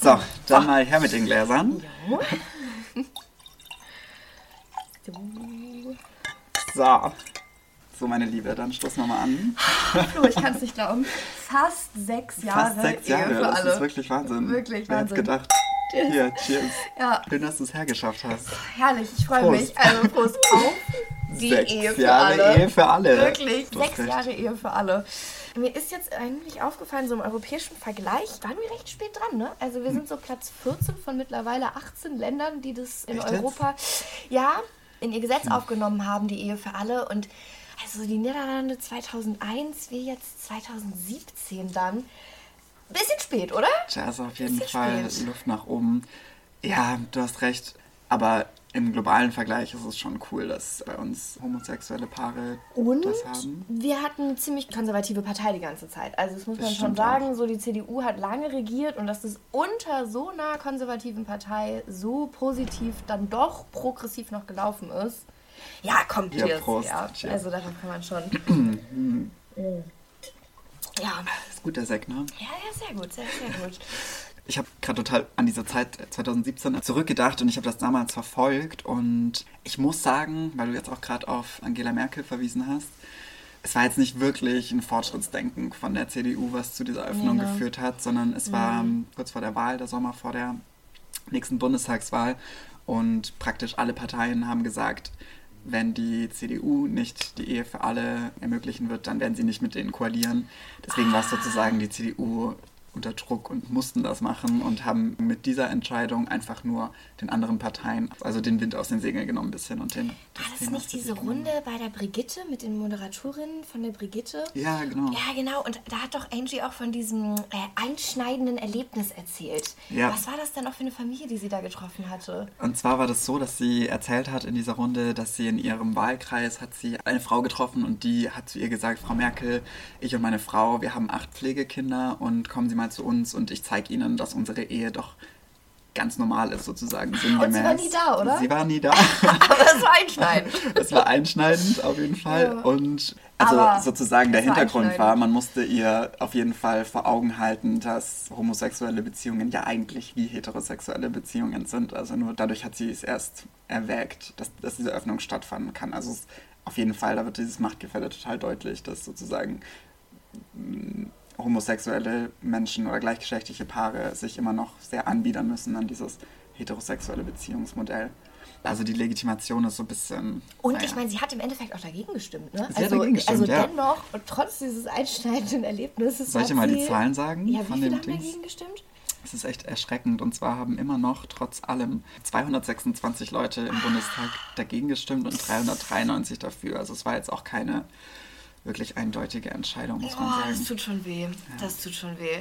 So, dann mal her mit den Gläsern. Ja. So. So, meine Liebe, dann stoßen wir mal an. Flo, ich kann es nicht glauben. Fast sechs Jahre. Fast sechs Ehe Jahre, für das alle. ist wirklich Wahnsinn. Wirklich Wer Wahnsinn. gedacht? Hier, cheers. Ja, Schön, dass du es hergeschafft hast. herrlich, ich freue mich. Also Prost auf die Sechs Ehe für Jahre alle. Ehe für alle. Wirklich, sechs recht. Jahre Ehe für alle. Mir ist jetzt eigentlich aufgefallen, so im europäischen Vergleich waren wir recht spät dran, ne? Also wir sind so Platz 14 von mittlerweile 18 Ländern, die das in Echt jetzt? Europa, ja, in ihr Gesetz aufgenommen haben, die Ehe für alle. Und also die Niederlande 2001, wir jetzt 2017 dann. Bisschen spät, oder? Tja, ist auf jeden Bisschen Fall spät. Luft nach oben. Ja, du hast recht. Aber im globalen Vergleich ist es schon cool, dass bei uns homosexuelle Paare Und das haben. wir hatten eine ziemlich konservative Partei die ganze Zeit. Also das muss Das man schon sagen, so die CDU hat lange regiert und dass das unter so einer konservativen Partei so positiv dann doch progressiv noch gelaufen ist. Ja, komm, Ja. Prost, Ja, cheers. Also darauf kann man schon. ja. Ist gut, der Sekt, ne? ja, ja, sehr gut, sehr, sehr gut. Ich habe gerade total an diese Zeit 2017 zurückgedacht und ich habe das damals verfolgt und ich muss sagen, weil du jetzt auch gerade auf Angela Merkel verwiesen hast, es war jetzt nicht wirklich ein Fortschrittsdenken von der CDU, was zu dieser Öffnung ne? geführt hat, sondern es war ähm, kurz vor der Wahl, der Sommer vor der nächsten Bundestagswahl und praktisch alle Parteien haben gesagt, wenn die CDU nicht die Ehe für alle ermöglichen wird, dann werden sie nicht mit denen koalieren. Deswegen war es sozusagen die CDU unter Druck und mussten das machen und haben mit dieser Entscheidung einfach nur den anderen Parteien, also den Wind aus den Segeln genommen ein bisschen und den. War das Thema nicht diese. Runde bei der Brigitte mit den Moderatorinnen von der Brigitte? Ja, genau. Ja, genau. Und da hat doch Angie auch von diesem äh, einschneidenden Erlebnis erzählt. Ja. Was war das denn auch für eine Familie, die sie da getroffen hatte? Und zwar war das so, dass sie erzählt hat in dieser Runde, dass sie in ihrem Wahlkreis hat sie eine Frau getroffen und die hat zu ihr gesagt, Frau Merkel, ich und meine Frau, wir haben acht Pflegekinder und kommen Sie mal zu uns und ich zeige Ihnen, dass unsere Ehe doch ganz normal ist sozusagen. Sinngemäß. war nie da, oder? Sie war nie da. Aber das war einschneidend. Es war einschneidend auf jeden Fall. Ja. Und also Aber sozusagen der es war Hintergrund war, man musste ihr auf jeden Fall vor Augen halten, dass homosexuelle Beziehungen ja eigentlich wie heterosexuelle Beziehungen sind. Also nur dadurch hat sie es erst erwägt, dass, dass diese Öffnung stattfinden kann. Also es, auf jeden Fall, da wird dieses Machtgefälle total deutlich, dass sozusagen homosexuelle Menschen oder gleichgeschlechtliche Paare sich immer noch sehr anbiedern müssen an dieses heterosexuelle Beziehungsmodell. Also die Legitimation ist so ein bisschen. Und naja. ich meine, sie hat im Endeffekt auch dagegen gestimmt, ne? Sie hat also, dagegen gestimmt, also ja. dennoch, und trotz dieses einschneidenden Erlebnisses. Soll ich dir mal die Zahlen sagen Ja, wie von viele dem haben Dings? dagegen gestimmt? Es ist echt erschreckend. Und zwar haben immer noch, trotz allem, 226 Leute im Bundestag dagegen gestimmt und 393 dafür. Also es war jetzt auch keine wirklich eindeutige Entscheidung, muss man Oh, das sagen. tut schon weh. Das tut schon weh.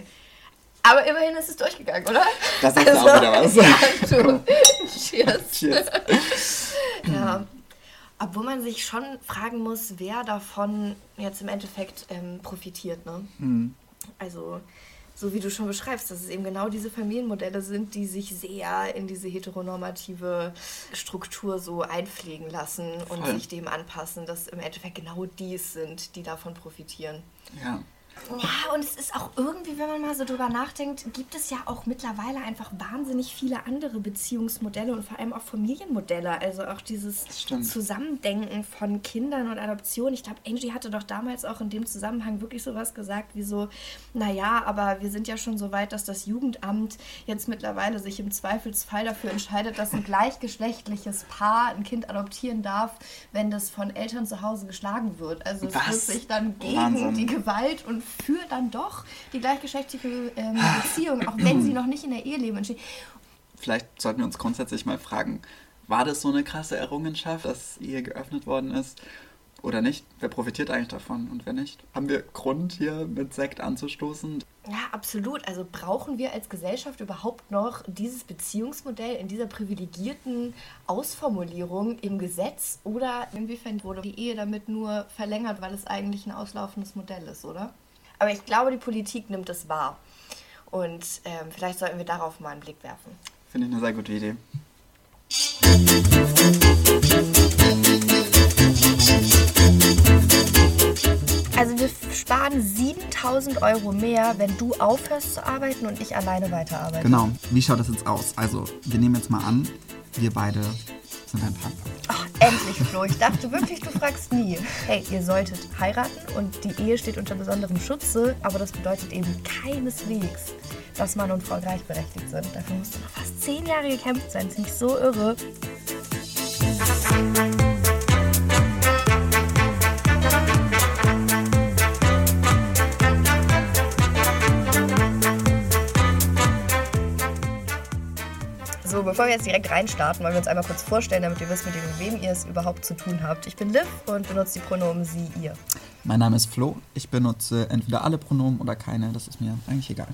Aber immerhin ist es durchgegangen, oder? Da sagst du auch wieder was. Ja. Cheers. Cheers. Ja. Obwohl man sich schon fragen muss, wer davon jetzt im Endeffekt ähm, profitiert. Ne? Hm. Also, so wie du schon beschreibst, dass es eben genau diese Familienmodelle sind, die sich sehr in diese heteronormative Struktur so einpflegen lassen und Voll. sich dem anpassen, dass im Endeffekt genau die es sind, die davon profitieren. Ja. Ja, und es ist auch irgendwie, wenn man mal so drüber nachdenkt, gibt es ja auch mittlerweile einfach wahnsinnig viele andere Beziehungsmodelle und vor allem auch Familienmodelle. Also auch dieses. Zusammendenken von Kindern und Adoption. Ich glaube, Angie hatte doch damals auch in dem Zusammenhang wirklich sowas gesagt wie so, naja, aber wir sind ja schon so weit, dass das Jugendamt jetzt mittlerweile sich im Zweifelsfall dafür entscheidet, dass ein gleichgeschlechtliches Paar ein Kind adoptieren darf, wenn das von Eltern zu Hause geschlagen wird. Also es wird sich dann gegen Wahnsinn. die Gewalt und für dann doch die gleichgeschlechtliche ähm, Beziehung, auch wenn sie noch nicht in der Ehe leben, entsteht. Vielleicht sollten wir uns grundsätzlich mal fragen, war das so eine krasse Errungenschaft, dass Ehe geöffnet worden ist oder nicht? Wer profitiert eigentlich davon und wer nicht? Haben wir Grund hier mit Sekt anzustoßen? Ja, absolut. Also brauchen wir als Gesellschaft überhaupt noch dieses Beziehungsmodell in dieser privilegierten Ausformulierung im Gesetz oder inwiefern wurde die Ehe damit nur verlängert, weil es eigentlich ein auslaufendes Modell ist, oder? Aber ich glaube, die Politik nimmt es wahr. Und ähm, vielleicht sollten wir darauf mal einen Blick werfen. Finde ich eine sehr gute Idee. Also wir sparen 7000 Euro mehr, wenn du aufhörst zu arbeiten und ich alleine weiterarbeite. Genau. Wie schaut das jetzt aus? Also wir nehmen jetzt mal an, wir beide sind ein Partner. Ach, endlich, Flo. Ich dachte wirklich, du fragst nie. Hey, ihr solltet heiraten und die Ehe steht unter besonderem Schutze, aber das bedeutet eben keineswegs, dass Mann und Frau gleichberechtigt sind. Dafür musste noch fast zehn Jahre gekämpft sein. Finde ich so irre. Bevor wir jetzt direkt reinstarten, wollen wir uns einmal kurz vorstellen, damit ihr wisst, mit wem ihr es überhaupt zu tun habt. Ich bin Liv und benutze die Pronomen sie, ihr. Mein Name ist Flo. Ich benutze entweder alle Pronomen oder keine. Das ist mir eigentlich egal.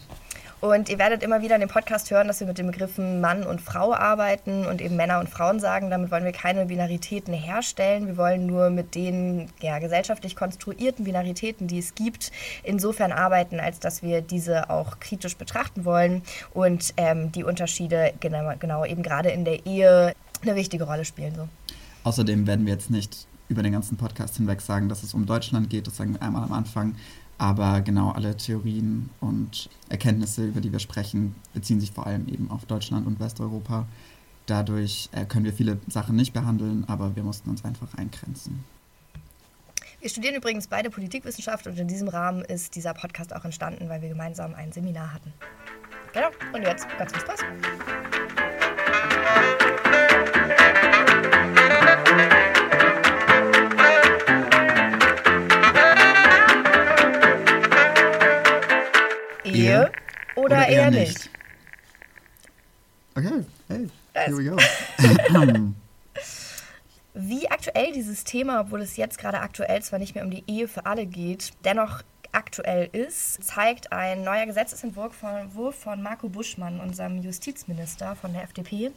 Und ihr werdet immer wieder in dem Podcast hören, dass wir mit den Begriffen Mann und Frau arbeiten und eben Männer und Frauen sagen. Damit wollen wir keine Binaritäten herstellen. Wir wollen nur mit den ja, gesellschaftlich konstruierten Binaritäten, die es gibt, insofern arbeiten, als dass wir diese auch kritisch betrachten wollen und ähm, die Unterschiede genau, genau eben gerade in der Ehe eine wichtige Rolle spielen. So. Außerdem werden wir jetzt nicht über den ganzen Podcast hinweg sagen, dass es um Deutschland geht. Das sagen wir einmal am Anfang. Aber genau alle Theorien und Erkenntnisse, über die wir sprechen, beziehen sich vor allem eben auf Deutschland und Westeuropa. Dadurch äh, können wir viele Sachen nicht behandeln, aber wir mussten uns einfach eingrenzen. Wir studieren übrigens beide Politikwissenschaft und in diesem Rahmen ist dieser Podcast auch entstanden, weil wir gemeinsam ein Seminar hatten. Genau, und jetzt ganz viel Spaß. Ehe oder, oder eher, eher nicht. nicht. Okay, hey, here we go. Wie aktuell dieses Thema, obwohl es jetzt gerade aktuell zwar nicht mehr um die Ehe für alle geht, dennoch aktuell ist, zeigt ein neuer Gesetzesentwurf von, von Marco Buschmann, unserem Justizminister von der FDP.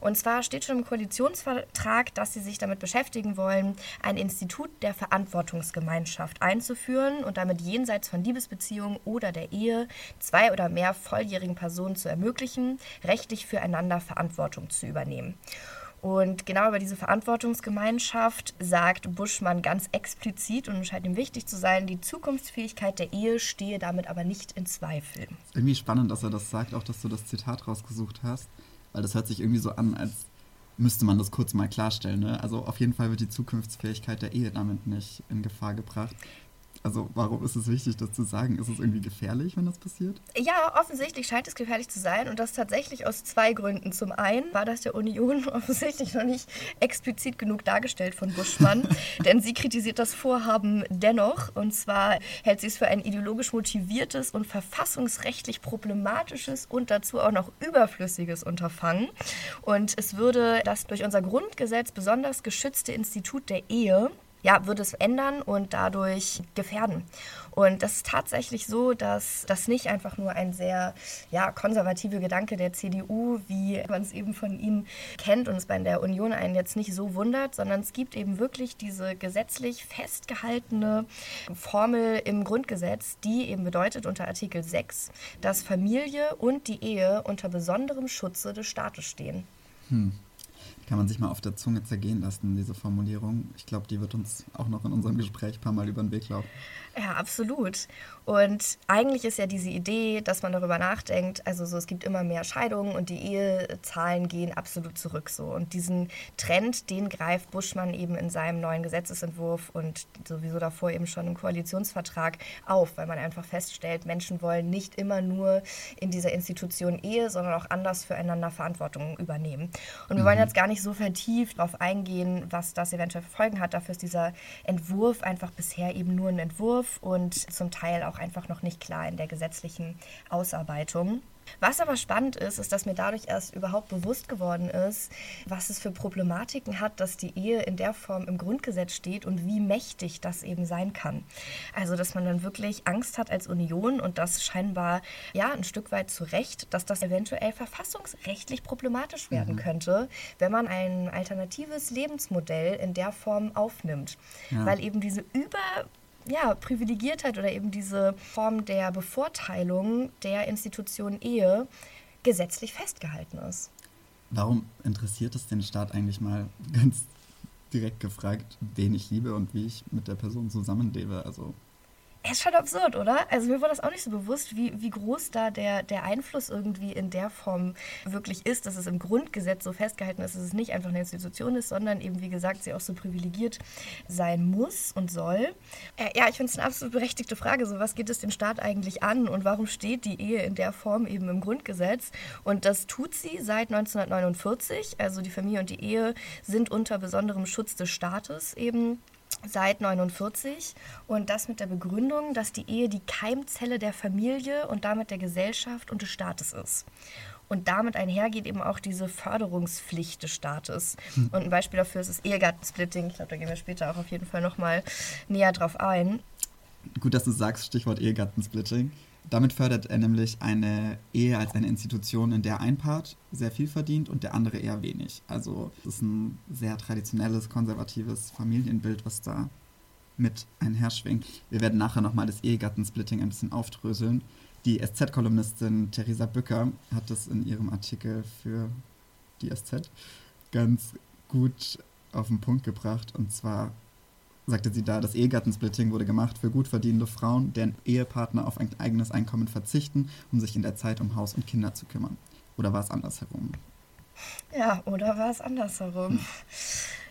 Und zwar steht schon im Koalitionsvertrag, dass sie sich damit beschäftigen wollen, ein Institut der Verantwortungsgemeinschaft einzuführen und damit jenseits von Liebesbeziehungen oder der Ehe zwei oder mehr volljährigen Personen zu ermöglichen, rechtlich füreinander Verantwortung zu übernehmen. Und genau über diese Verantwortungsgemeinschaft sagt Buschmann ganz explizit und scheint ihm wichtig zu sein, die Zukunftsfähigkeit der Ehe stehe damit aber nicht in Zweifel. Irgendwie spannend, dass er das sagt, auch dass du das Zitat rausgesucht hast. Weil das hört sich irgendwie so an, als müsste man das kurz mal klarstellen. Ne? Also auf jeden Fall wird die Zukunftsfähigkeit der Ehe damit nicht in Gefahr gebracht. Also warum ist es wichtig, das zu sagen? Ist es irgendwie gefährlich, wenn das passiert? Ja, offensichtlich scheint es gefährlich zu sein und das tatsächlich aus zwei Gründen. Zum einen war das der Union offensichtlich noch nicht explizit genug dargestellt von Buschmann, denn sie kritisiert das Vorhaben dennoch und zwar hält sie es für ein ideologisch motiviertes und verfassungsrechtlich problematisches und dazu auch noch überflüssiges Unterfangen und es würde das durch unser Grundgesetz besonders geschützte Institut der Ehe ja, würde es ändern und dadurch gefährden. Und das ist tatsächlich so, dass das nicht einfach nur ein sehr ja, konservativer Gedanke der CDU, wie man es eben von ihnen kennt und es bei der Union einen jetzt nicht so wundert, sondern es gibt eben wirklich diese gesetzlich festgehaltene Formel im Grundgesetz, die eben bedeutet unter Artikel 6, dass Familie und die Ehe unter besonderem Schutze des Staates stehen. Hm kann man sich mal auf der Zunge zergehen lassen, diese Formulierung. Ich glaube, die wird uns auch noch in unserem Gespräch ein paar Mal über den Weg laufen. Ja, absolut. Und eigentlich ist ja diese Idee, dass man darüber nachdenkt, also so, es gibt immer mehr Scheidungen und die Ehezahlen gehen absolut zurück so. Und diesen Trend, den greift Buschmann eben in seinem neuen Gesetzesentwurf und sowieso davor eben schon im Koalitionsvertrag auf, weil man einfach feststellt, Menschen wollen nicht immer nur in dieser Institution Ehe, sondern auch anders füreinander Verantwortung übernehmen. Und wir mhm. wollen jetzt gar nicht so vertieft darauf eingehen, was das eventuell für Folgen hat. Dafür ist dieser Entwurf einfach bisher eben nur ein Entwurf und zum Teil auch einfach noch nicht klar in der gesetzlichen Ausarbeitung. Was aber spannend ist, ist, dass mir dadurch erst überhaupt bewusst geworden ist, was es für Problematiken hat, dass die Ehe in der Form im Grundgesetz steht und wie mächtig das eben sein kann. Also, dass man dann wirklich Angst hat als Union und das scheinbar ja ein Stück weit zu Recht, dass das eventuell verfassungsrechtlich problematisch werden mhm. könnte, wenn man ein alternatives Lebensmodell in der Form aufnimmt. Ja. Weil eben diese über ja, Privilegiertheit oder eben diese Form der Bevorteilung der Institution Ehe gesetzlich festgehalten ist. Warum interessiert es den Staat eigentlich mal ganz direkt gefragt, wen ich liebe und wie ich mit der Person zusammenlebe? Also ist schon absurd, oder? Also mir war das auch nicht so bewusst, wie, wie groß da der, der Einfluss irgendwie in der Form wirklich ist, dass es im Grundgesetz so festgehalten ist, dass es nicht einfach eine Institution ist, sondern eben, wie gesagt, sie auch so privilegiert sein muss und soll. Äh, ja, ich finde es eine absolut berechtigte Frage. So, was geht es den Staat eigentlich an und warum steht die Ehe in der Form eben im Grundgesetz? Und das tut sie seit 1949. Also die Familie und die Ehe sind unter besonderem Schutz des Staates eben seit 49 und das mit der Begründung, dass die Ehe die Keimzelle der Familie und damit der Gesellschaft und des Staates ist. Und damit einhergeht eben auch diese Förderungspflicht des Staates. Hm. Und ein Beispiel dafür ist das Ehegattensplitting. Ich glaube, da gehen wir später auch auf jeden Fall nochmal näher drauf ein. Gut, dass du sagst, Stichwort Ehegattensplitting. Damit fördert er nämlich eine Ehe als eine Institution, in der ein Part sehr viel verdient und der andere eher wenig. Also es ist ein sehr traditionelles, konservatives Familienbild, was da mit einherschwingt. Wir werden nachher nochmal das Ehegattensplitting ein bisschen aufdröseln. Die SZ-Kolumnistin Theresa Bücker hat das in ihrem Artikel für die SZ ganz gut auf den Punkt gebracht. Und zwar sagte sie da, das Ehegattensplitting wurde gemacht für gut verdienende Frauen, deren Ehepartner auf ein eigenes Einkommen verzichten, um sich in der Zeit um Haus und Kinder zu kümmern. Oder war es andersherum? Ja, oder war es andersherum? Hm.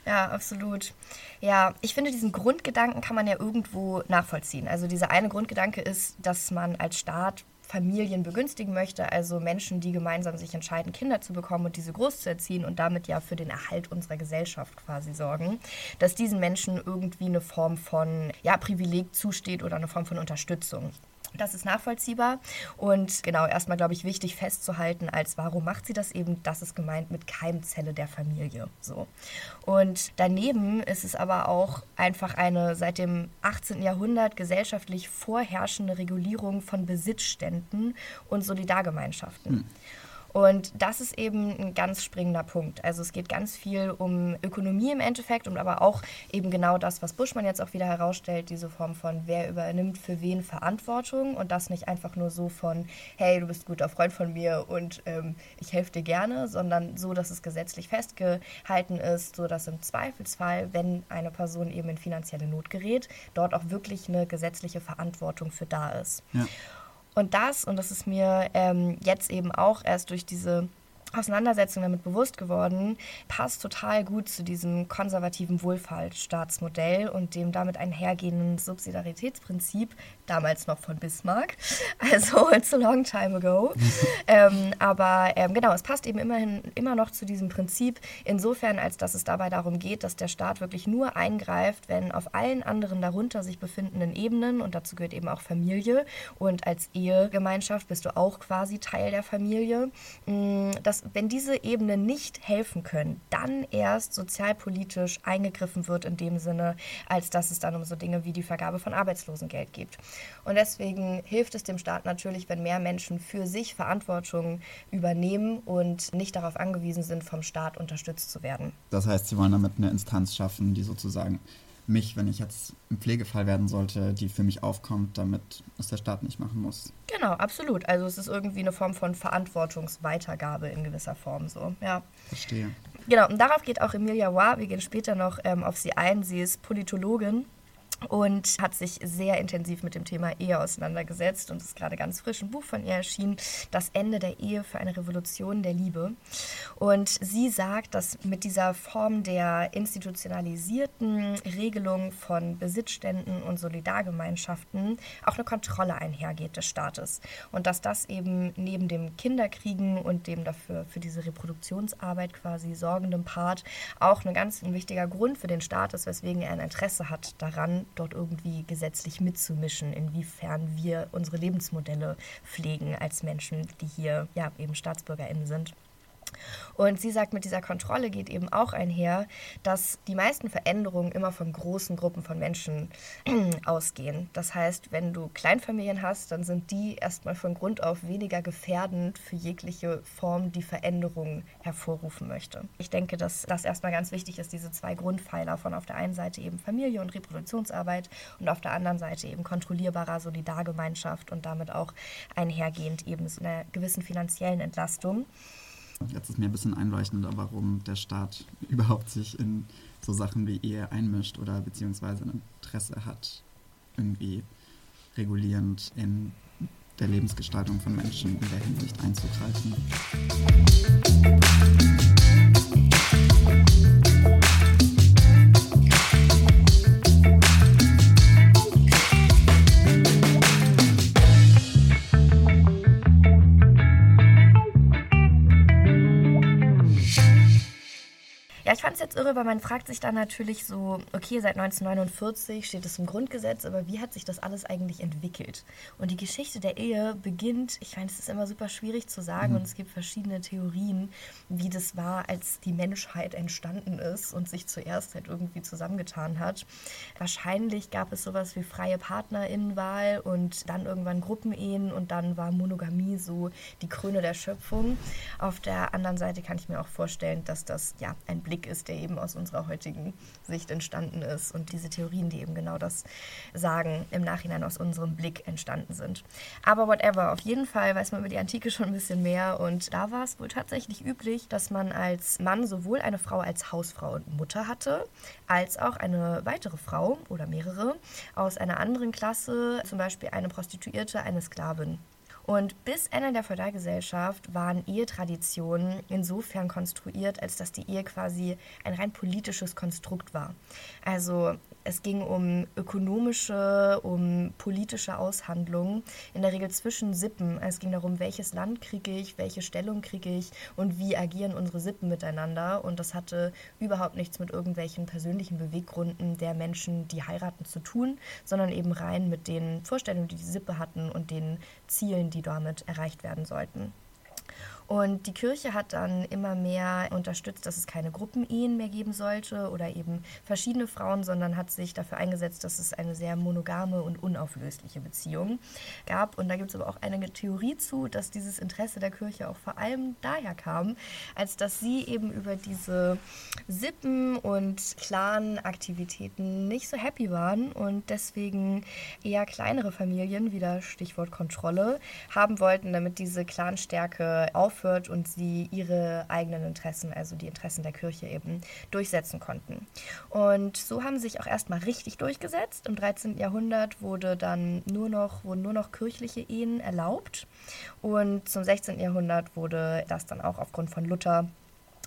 Ja, absolut. Ja, ich finde, diesen Grundgedanken kann man ja irgendwo nachvollziehen. Also dieser eine Grundgedanke ist, dass man als Staat Familien begünstigen möchte, also Menschen, die gemeinsam sich entscheiden, Kinder zu bekommen und diese groß zu erziehen und damit ja für den Erhalt unserer Gesellschaft quasi sorgen, dass diesen Menschen irgendwie eine Form von ja, Privileg zusteht oder eine Form von Unterstützung. Das ist nachvollziehbar und genau erstmal, glaube ich, wichtig festzuhalten, als warum macht sie das eben? Das ist gemeint mit Keimzelle der Familie. So. Und daneben ist es aber auch einfach eine seit dem 18. Jahrhundert gesellschaftlich vorherrschende Regulierung von Besitzständen und Solidargemeinschaften. Hm. Und das ist eben ein ganz springender Punkt. Also es geht ganz viel um Ökonomie im Endeffekt und aber auch eben genau das, was Buschmann jetzt auch wieder herausstellt, diese Form von, wer übernimmt für wen Verantwortung und das nicht einfach nur so von, hey, du bist ein guter Freund von mir und ähm, ich helfe dir gerne, sondern so, dass es gesetzlich festgehalten ist, so dass im Zweifelsfall, wenn eine Person eben in finanzielle Not gerät, dort auch wirklich eine gesetzliche Verantwortung für da ist. Ja. Und das, und das ist mir ähm, jetzt eben auch erst durch diese Auseinandersetzung damit bewusst geworden, passt total gut zu diesem konservativen Wohlfahrtsstaatsmodell und dem damit einhergehenden Subsidiaritätsprinzip, damals noch von Bismarck, also it's a long time ago. ähm, aber ähm, genau, es passt eben immerhin immer noch zu diesem Prinzip, insofern, als dass es dabei darum geht, dass der Staat wirklich nur eingreift, wenn auf allen anderen darunter sich befindenden Ebenen, und dazu gehört eben auch Familie, und als Ehegemeinschaft bist du auch quasi Teil der Familie, mm, dass wenn diese Ebenen nicht helfen können, dann erst sozialpolitisch eingegriffen wird in dem Sinne, als dass es dann um so Dinge wie die Vergabe von Arbeitslosengeld geht. Und deswegen hilft es dem Staat natürlich, wenn mehr Menschen für sich Verantwortung übernehmen und nicht darauf angewiesen sind, vom Staat unterstützt zu werden. Das heißt, Sie wollen damit eine Instanz schaffen, die sozusagen mich, wenn ich jetzt im Pflegefall werden sollte, die für mich aufkommt, damit es der Staat nicht machen muss. Genau, absolut. Also es ist irgendwie eine Form von Verantwortungsweitergabe in gewisser Form so. Ja. Verstehe. Genau, und darauf geht auch Emilia Roy. Wir gehen später noch ähm, auf sie ein. Sie ist Politologin und hat sich sehr intensiv mit dem Thema Ehe auseinandergesetzt und ist gerade ganz frisch ein Buch von ihr erschienen, Das Ende der Ehe für eine Revolution der Liebe. Und sie sagt, dass mit dieser Form der institutionalisierten Regelung von Besitzständen und Solidargemeinschaften auch eine Kontrolle einhergeht des Staates und dass das eben neben dem Kinderkriegen und dem dafür für diese Reproduktionsarbeit quasi sorgenden Part auch ein ganz wichtiger Grund für den Staat ist, weswegen er ein Interesse hat daran, dort irgendwie gesetzlich mitzumischen, inwiefern wir unsere Lebensmodelle pflegen als Menschen, die hier ja eben StaatsbürgerInnen sind. Und sie sagt, mit dieser Kontrolle geht eben auch einher, dass die meisten Veränderungen immer von großen Gruppen von Menschen ausgehen. Das heißt, wenn du Kleinfamilien hast, dann sind die erstmal von Grund auf weniger gefährdend für jegliche Form, die Veränderungen hervorrufen möchte. Ich denke, dass das erstmal ganz wichtig ist, diese zwei Grundpfeiler von auf der einen Seite eben Familie und Reproduktionsarbeit und auf der anderen Seite eben kontrollierbarer Solidargemeinschaft und damit auch einhergehend eben einer gewissen finanziellen Entlastung. Jetzt ist mir ein bisschen einleuchtender, warum der Staat überhaupt sich in so Sachen wie Ehe einmischt oder beziehungsweise ein Interesse hat, irgendwie regulierend in der Lebensgestaltung von Menschen in der Hinsicht einzugreifen. Es jetzt irre, weil man fragt sich dann natürlich so, okay, seit 1949 steht es im Grundgesetz, aber wie hat sich das alles eigentlich entwickelt? Und die Geschichte der Ehe beginnt, ich meine, es ist immer super schwierig zu sagen mhm. und es gibt verschiedene Theorien, wie das war, als die Menschheit entstanden ist und sich zuerst halt irgendwie zusammengetan hat. Wahrscheinlich gab es sowas wie freie Partnerinnenwahl und dann irgendwann Gruppenehen und dann war Monogamie so die Krone der Schöpfung. Auf der anderen Seite kann ich mir auch vorstellen, dass das ja ein Blick ist, der eben aus unserer heutigen Sicht entstanden ist und diese Theorien, die eben genau das sagen, im Nachhinein aus unserem Blick entstanden sind. Aber whatever, auf jeden Fall weiß man über die Antike schon ein bisschen mehr und da war es wohl tatsächlich üblich, dass man als Mann sowohl eine Frau als Hausfrau und Mutter hatte, als auch eine weitere Frau oder mehrere aus einer anderen Klasse, zum Beispiel eine Prostituierte, eine Sklavin. Und bis Ende der Feudalgesellschaft waren Ehetraditionen insofern konstruiert, als dass die Ehe quasi ein rein politisches Konstrukt war. Also es ging um ökonomische, um politische Aushandlungen, in der Regel zwischen Sippen. Es ging darum, welches Land kriege ich, welche Stellung kriege ich und wie agieren unsere Sippen miteinander. Und das hatte überhaupt nichts mit irgendwelchen persönlichen Beweggründen der Menschen, die heiraten, zu tun, sondern eben rein mit den Vorstellungen, die die Sippe hatten und den Zielen, die damit erreicht werden sollten. Und die Kirche hat dann immer mehr unterstützt, dass es keine Gruppenehen mehr geben sollte oder eben verschiedene Frauen, sondern hat sich dafür eingesetzt, dass es eine sehr monogame und unauflösliche Beziehung gab. Und da gibt es aber auch eine Theorie zu, dass dieses Interesse der Kirche auch vor allem daher kam, als dass sie eben über diese Sippen und Clan-Aktivitäten nicht so happy waren und deswegen eher kleinere Familien, wieder Stichwort Kontrolle, haben wollten, damit diese Clanstärke auf aufhört und sie ihre eigenen Interessen, also die Interessen der Kirche eben, durchsetzen konnten. Und so haben sie sich auch erstmal richtig durchgesetzt. Im 13. Jahrhundert wurde dann nur noch, wurden nur noch kirchliche Ehen erlaubt. Und zum 16. Jahrhundert wurde das dann auch aufgrund von Luther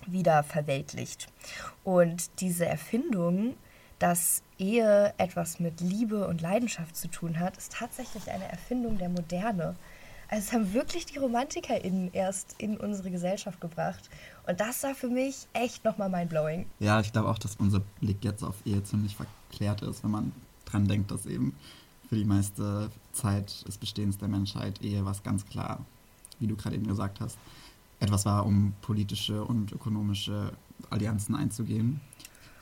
wieder verweltlicht. Und diese Erfindung, dass Ehe etwas mit Liebe und Leidenschaft zu tun hat, ist tatsächlich eine Erfindung der Moderne. Also es haben wirklich die RomantikerInnen erst in unsere Gesellschaft gebracht. Und das war für mich echt nochmal mindblowing. Ja, ich glaube auch, dass unser Blick jetzt auf Ehe ziemlich verklärt ist, wenn man dran denkt, dass eben für die meiste Zeit des Bestehens der Menschheit Ehe was ganz klar, wie du gerade eben gesagt hast, etwas war, um politische und ökonomische Allianzen einzugehen.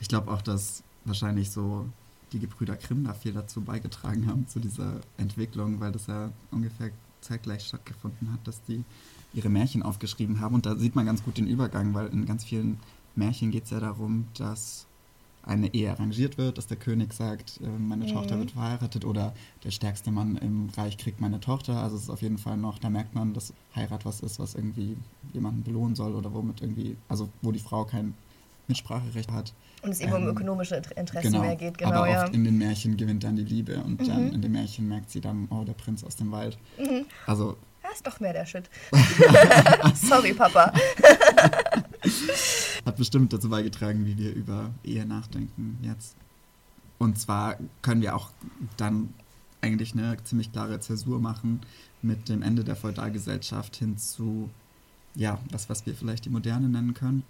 Ich glaube auch, dass wahrscheinlich so die Gebrüder Grimm da viel dazu beigetragen haben, zu dieser Entwicklung, weil das ja ungefähr zeitgleich stattgefunden hat, dass die ihre Märchen aufgeschrieben haben. Und da sieht man ganz gut den Übergang, weil in ganz vielen Märchen geht es ja darum, dass eine Ehe arrangiert wird, dass der König sagt, äh, meine mhm. Tochter wird verheiratet oder der stärkste Mann im Reich kriegt meine Tochter. Also es ist auf jeden Fall noch, da merkt man, dass Heirat was ist, was irgendwie jemanden belohnen soll oder womit irgendwie, also wo die Frau kein Mitspracherecht hat. Und es eben ähm, um ökonomische Interessen genau, mehr geht, genau. Aber ja. oft in den Märchen gewinnt dann die Liebe und mhm. dann in dem Märchen merkt sie dann, oh, der Prinz aus dem Wald. Mhm. Also. Das ist doch mehr der Shit. Sorry, Papa. Hat bestimmt dazu beigetragen, wie wir über Ehe nachdenken jetzt. Und zwar können wir auch dann eigentlich eine ziemlich klare Zäsur machen mit dem Ende der Feudalgesellschaft hin zu, ja, das, was wir vielleicht die Moderne nennen können,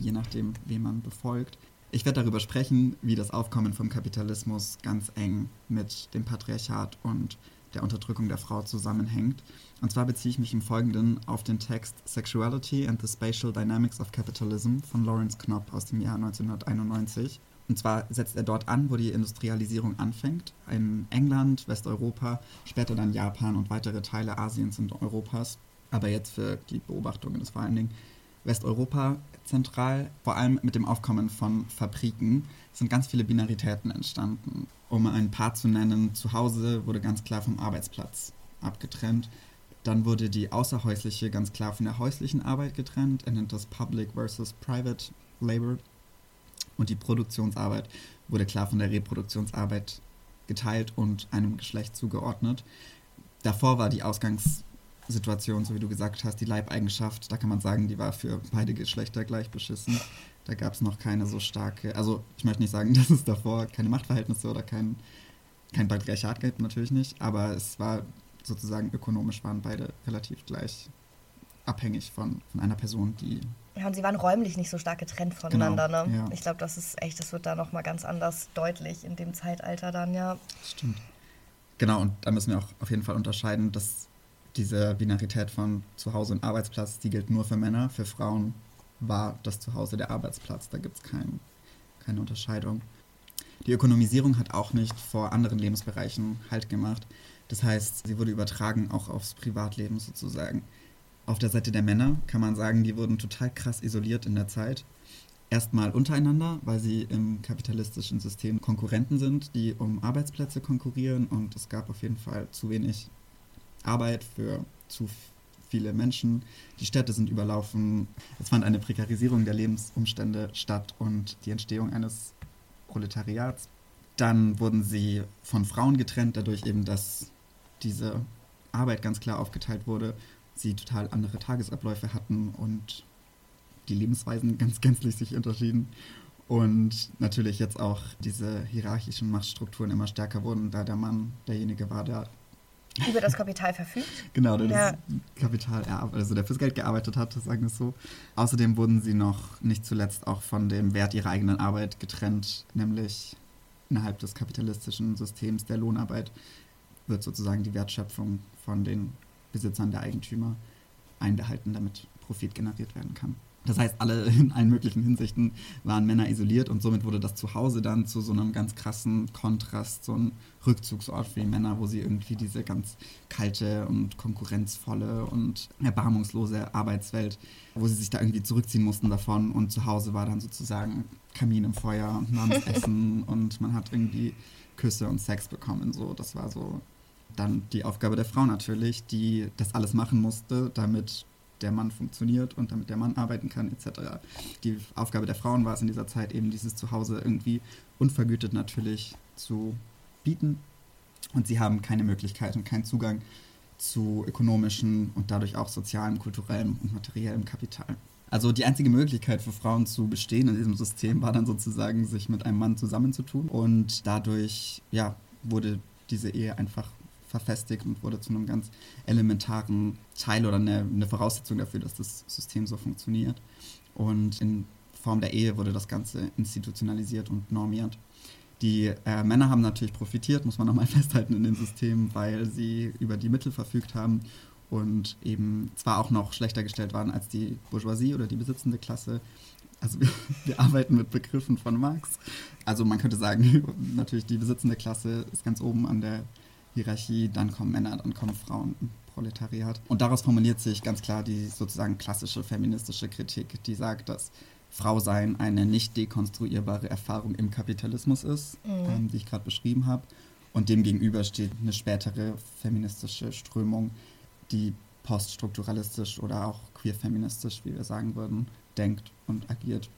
je nachdem, wen man befolgt. Ich werde darüber sprechen, wie das Aufkommen vom Kapitalismus ganz eng mit dem Patriarchat und der Unterdrückung der Frau zusammenhängt. Und zwar beziehe ich mich im Folgenden auf den Text Sexuality and the Spatial Dynamics of Capitalism von Lawrence Knopp aus dem Jahr 1991. Und zwar setzt er dort an, wo die Industrialisierung anfängt, in England, Westeuropa, später dann Japan und weitere Teile Asiens und Europas. Aber jetzt für die Beobachtungen ist vor allen Dingen Westeuropa zentral, vor allem mit dem Aufkommen von Fabriken, sind ganz viele Binaritäten entstanden. Um ein paar zu nennen, zu Hause wurde ganz klar vom Arbeitsplatz abgetrennt. Dann wurde die außerhäusliche ganz klar von der häuslichen Arbeit getrennt. Er nennt das Public versus Private Labor. Und die Produktionsarbeit wurde klar von der Reproduktionsarbeit geteilt und einem Geschlecht zugeordnet. Davor war die Ausgangssituation, so wie du gesagt hast, die Leibeigenschaft, da kann man sagen, die war für beide Geschlechter gleich beschissen. Da gab es noch keine so starke, also ich möchte nicht sagen, dass es davor keine Machtverhältnisse oder kein, kein Patriarchat gibt, natürlich nicht, aber es war sozusagen ökonomisch waren beide relativ gleich abhängig von, von einer Person, die ja, und sie waren räumlich nicht so stark getrennt voneinander. Genau, ne? ja. Ich glaube, das ist echt, das wird da nochmal ganz anders deutlich in dem Zeitalter dann, ja. Stimmt. Genau, und da müssen wir auch auf jeden Fall unterscheiden, dass diese Binarität von Zuhause und Arbeitsplatz, die gilt nur für Männer. Für Frauen war das Zuhause der Arbeitsplatz. Da gibt es kein, keine Unterscheidung. Die Ökonomisierung hat auch nicht vor anderen Lebensbereichen Halt gemacht. Das heißt, sie wurde übertragen auch aufs Privatleben sozusagen. Auf der Seite der Männer kann man sagen, die wurden total krass isoliert in der Zeit. Erstmal untereinander, weil sie im kapitalistischen System Konkurrenten sind, die um Arbeitsplätze konkurrieren und es gab auf jeden Fall zu wenig Arbeit für zu viele Menschen. Die Städte sind überlaufen. Es fand eine Prekarisierung der Lebensumstände statt und die Entstehung eines Proletariats. Dann wurden sie von Frauen getrennt, dadurch eben, dass diese Arbeit ganz klar aufgeteilt wurde sie total andere Tagesabläufe hatten und die Lebensweisen ganz gänzlich sich unterschieden. Und natürlich jetzt auch diese hierarchischen Machtstrukturen immer stärker wurden, da der Mann derjenige war, der über das Kapital verfügt. Genau, der ja. das Kapital also der fürs Geld gearbeitet hat, sagen wir es so. Außerdem wurden sie noch nicht zuletzt auch von dem Wert ihrer eigenen Arbeit getrennt, nämlich innerhalb des kapitalistischen Systems der Lohnarbeit wird sozusagen die Wertschöpfung von den Besitzern der Eigentümer einbehalten, damit Profit generiert werden kann. Das heißt, alle in allen möglichen Hinsichten waren Männer isoliert und somit wurde das Zuhause dann zu so einem ganz krassen Kontrast, so ein Rückzugsort für die Männer, wo sie irgendwie diese ganz kalte und konkurrenzvolle und erbarmungslose Arbeitswelt, wo sie sich da irgendwie zurückziehen mussten davon und zu Hause war dann sozusagen Kamin im Feuer und warmes Essen und man hat irgendwie Küsse und Sex bekommen. So, das war so dann die Aufgabe der Frau natürlich, die das alles machen musste, damit der Mann funktioniert und damit der Mann arbeiten kann, etc. Die Aufgabe der Frauen war es in dieser Zeit eben, dieses Zuhause irgendwie unvergütet natürlich zu bieten. Und sie haben keine Möglichkeit und keinen Zugang zu ökonomischem und dadurch auch sozialem, kulturellem und materiellem Kapital. Also die einzige Möglichkeit für Frauen zu bestehen in diesem System war dann sozusagen, sich mit einem Mann zusammenzutun. Und dadurch ja, wurde diese Ehe einfach verfestigt und wurde zu einem ganz elementaren Teil oder eine, eine Voraussetzung dafür, dass das System so funktioniert. Und in Form der Ehe wurde das Ganze institutionalisiert und normiert. Die äh, Männer haben natürlich profitiert, muss man nochmal festhalten in dem System, weil sie über die Mittel verfügt haben und eben zwar auch noch schlechter gestellt waren als die Bourgeoisie oder die besitzende Klasse. Also wir, wir arbeiten mit Begriffen von Marx. Also man könnte sagen, natürlich die besitzende Klasse ist ganz oben an der Hierarchie, dann kommen Männer, dann kommen Frauen, Proletariat. Und daraus formuliert sich ganz klar die sozusagen klassische feministische Kritik, die sagt, dass Frau sein eine nicht dekonstruierbare Erfahrung im Kapitalismus ist, mhm. ähm, die ich gerade beschrieben habe. Und demgegenüber steht eine spätere feministische Strömung, die poststrukturalistisch oder auch queer-feministisch, wie wir sagen würden, denkt und agiert.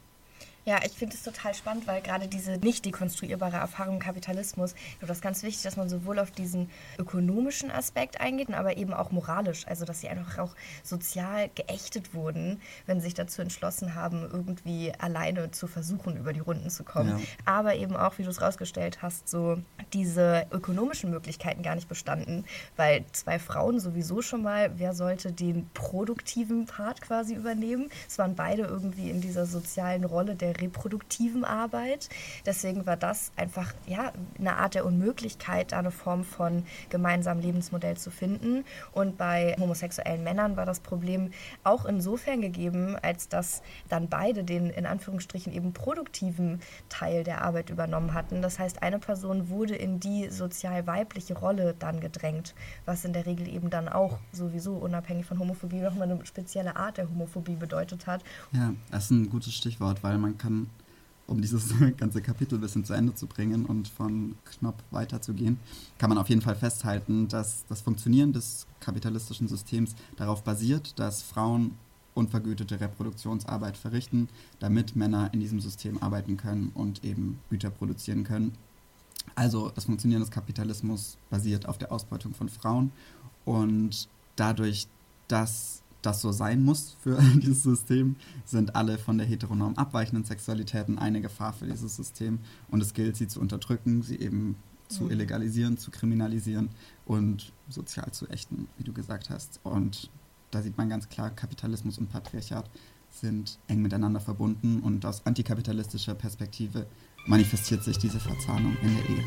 Ja, ich finde es total spannend, weil gerade diese nicht dekonstruierbare Erfahrung im Kapitalismus, ich glaube, das ist ganz wichtig, dass man sowohl auf diesen ökonomischen Aspekt eingeht, aber eben auch moralisch. Also, dass sie einfach auch sozial geächtet wurden, wenn sie sich dazu entschlossen haben, irgendwie alleine zu versuchen, über die Runden zu kommen. Ja. Aber eben auch, wie du es rausgestellt hast, so diese ökonomischen Möglichkeiten gar nicht bestanden, weil zwei Frauen sowieso schon mal, wer sollte den produktiven Part quasi übernehmen? Es waren beide irgendwie in dieser sozialen Rolle der reproduktiven Arbeit. Deswegen war das einfach ja, eine Art der Unmöglichkeit, da eine Form von gemeinsamen Lebensmodell zu finden. Und bei homosexuellen Männern war das Problem auch insofern gegeben, als dass dann beide den in Anführungsstrichen eben produktiven Teil der Arbeit übernommen hatten. Das heißt, eine Person wurde in die sozial weibliche Rolle dann gedrängt, was in der Regel eben dann auch sowieso unabhängig von Homophobie nochmal eine spezielle Art der Homophobie bedeutet hat. Ja, das ist ein gutes Stichwort, weil man kann, um dieses ganze Kapitel ein bisschen zu Ende zu bringen und von Knopf weiterzugehen, kann man auf jeden Fall festhalten, dass das Funktionieren des kapitalistischen Systems darauf basiert, dass Frauen unvergütete Reproduktionsarbeit verrichten, damit Männer in diesem System arbeiten können und eben Güter produzieren können. Also das Funktionieren des Kapitalismus basiert auf der Ausbeutung von Frauen und dadurch, dass das so sein muss für dieses System, sind alle von der heteronorm abweichenden Sexualitäten eine Gefahr für dieses System und es gilt, sie zu unterdrücken, sie eben zu mhm. illegalisieren, zu kriminalisieren und sozial zu ächten, wie du gesagt hast. Und da sieht man ganz klar, Kapitalismus und Patriarchat sind eng miteinander verbunden und aus antikapitalistischer Perspektive manifestiert sich diese Verzahnung in der Ehe.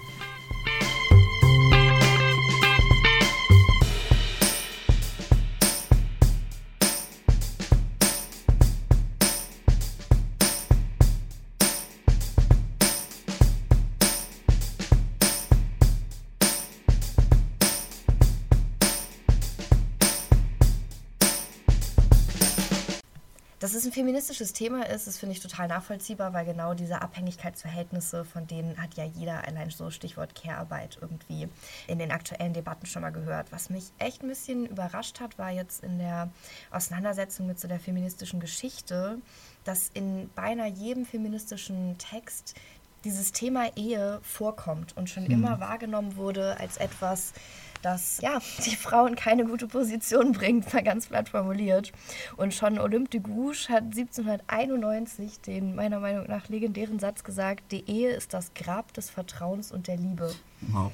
Feministisches Thema ist, das finde ich total nachvollziehbar, weil genau diese Abhängigkeitsverhältnisse, von denen hat ja jeder allein so Stichwort Care-Arbeit irgendwie in den aktuellen Debatten schon mal gehört. Was mich echt ein bisschen überrascht hat, war jetzt in der Auseinandersetzung mit so der feministischen Geschichte, dass in beinahe jedem feministischen Text dieses Thema Ehe vorkommt und schon mhm. immer wahrgenommen wurde als etwas, das ja, die Frauen keine gute Position bringt, mal ganz platt formuliert. Und schon Olympe de Gouges hat 1791 den meiner Meinung nach legendären Satz gesagt, die Ehe ist das Grab des Vertrauens und der Liebe. Wow.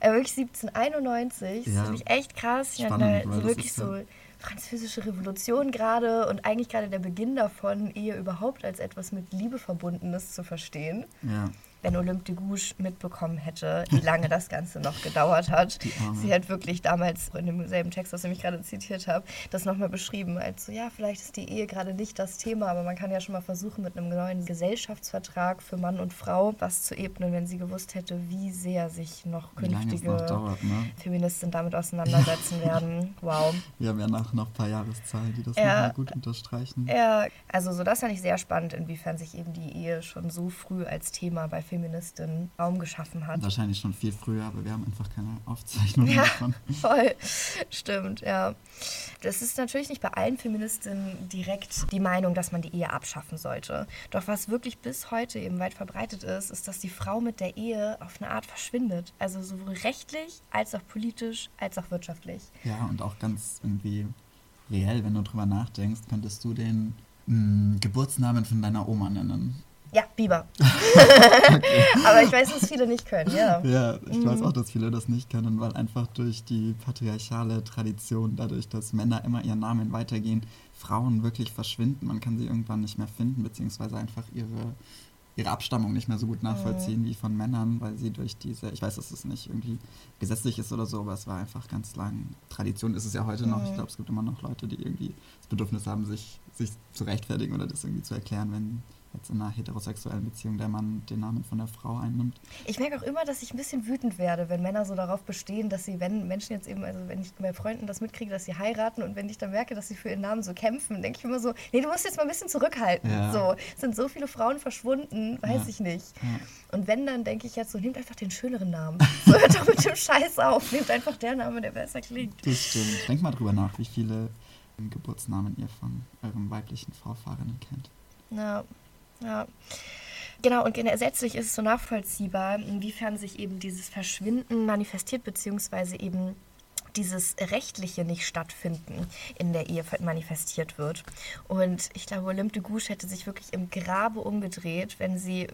Äh, wirklich 1791, ja. das finde ich echt krass. Ich Spannend, meine, so wirklich so französische Revolution gerade und eigentlich gerade der Beginn davon, Ehe überhaupt als etwas mit Liebe verbundenes zu verstehen. Ja wenn Olympe de Gouges mitbekommen hätte, wie lange das Ganze noch gedauert hat. Sie hat wirklich damals in demselben Text, aus dem ich gerade zitiert habe, das nochmal beschrieben, als so, ja, vielleicht ist die Ehe gerade nicht das Thema, aber man kann ja schon mal versuchen, mit einem neuen Gesellschaftsvertrag für Mann und Frau was zu ebnen, wenn sie gewusst hätte, wie sehr sich noch künftige noch dauert, ne? Feministinnen damit auseinandersetzen werden. Wow. Wir haben ja nach noch ein paar Jahreszahlen, die das ja, gut unterstreichen. Ja, also so das fand ich sehr spannend, inwiefern sich eben die Ehe schon so früh als Thema bei Feministinnen Feministin Raum geschaffen hat. Wahrscheinlich schon viel früher, aber wir haben einfach keine Aufzeichnung ja, davon. Voll, stimmt, ja. Das ist natürlich nicht bei allen Feministinnen direkt die Meinung, dass man die Ehe abschaffen sollte. Doch was wirklich bis heute eben weit verbreitet ist, ist, dass die Frau mit der Ehe auf eine Art verschwindet. Also sowohl rechtlich als auch politisch als auch wirtschaftlich. Ja, und auch ganz irgendwie reell, wenn du drüber nachdenkst, könntest du den mh, hm, Geburtsnamen von deiner Oma nennen. Ja, Biber. okay. Aber ich weiß, dass viele nicht können, ja. Ja, ich mhm. weiß auch, dass viele das nicht können, weil einfach durch die patriarchale Tradition, dadurch, dass Männer immer ihren Namen weitergehen, Frauen wirklich verschwinden. Man kann sie irgendwann nicht mehr finden, beziehungsweise einfach ihre, ihre Abstammung nicht mehr so gut nachvollziehen mhm. wie von Männern, weil sie durch diese, ich weiß, dass es nicht irgendwie gesetzlich ist oder so, aber es war einfach ganz lang. Tradition ist es ja heute mhm. noch. Ich glaube, es gibt immer noch Leute, die irgendwie das Bedürfnis haben, sich, sich zu rechtfertigen oder das irgendwie zu erklären, wenn jetzt in einer heterosexuellen Beziehung der Mann den Namen von der Frau einnimmt. Ich merke auch immer, dass ich ein bisschen wütend werde, wenn Männer so darauf bestehen, dass sie, wenn Menschen jetzt eben, also wenn ich bei Freunden das mitkriege, dass sie heiraten und wenn ich dann merke, dass sie für ihren Namen so kämpfen, denke ich immer so, nee, du musst jetzt mal ein bisschen zurückhalten. Ja. So, sind so viele Frauen verschwunden, weiß ja. ich nicht. Ja. Und wenn, dann denke ich jetzt so, nehmt einfach den schöneren Namen. So, hört doch mit dem Scheiß auf, nehmt einfach der Name, der besser klingt. Das stimmt. Denk mal drüber nach, wie viele Geburtsnamen ihr von euren weiblichen Vorfahrenen kennt. Ja. Ja. Genau, und ersetzlich ist es so nachvollziehbar, inwiefern sich eben dieses Verschwinden manifestiert, beziehungsweise eben dieses Rechtliche nicht stattfinden in der Ehe manifestiert wird. Und ich glaube, Olympe de Gouges hätte sich wirklich im Grabe umgedreht, wenn sie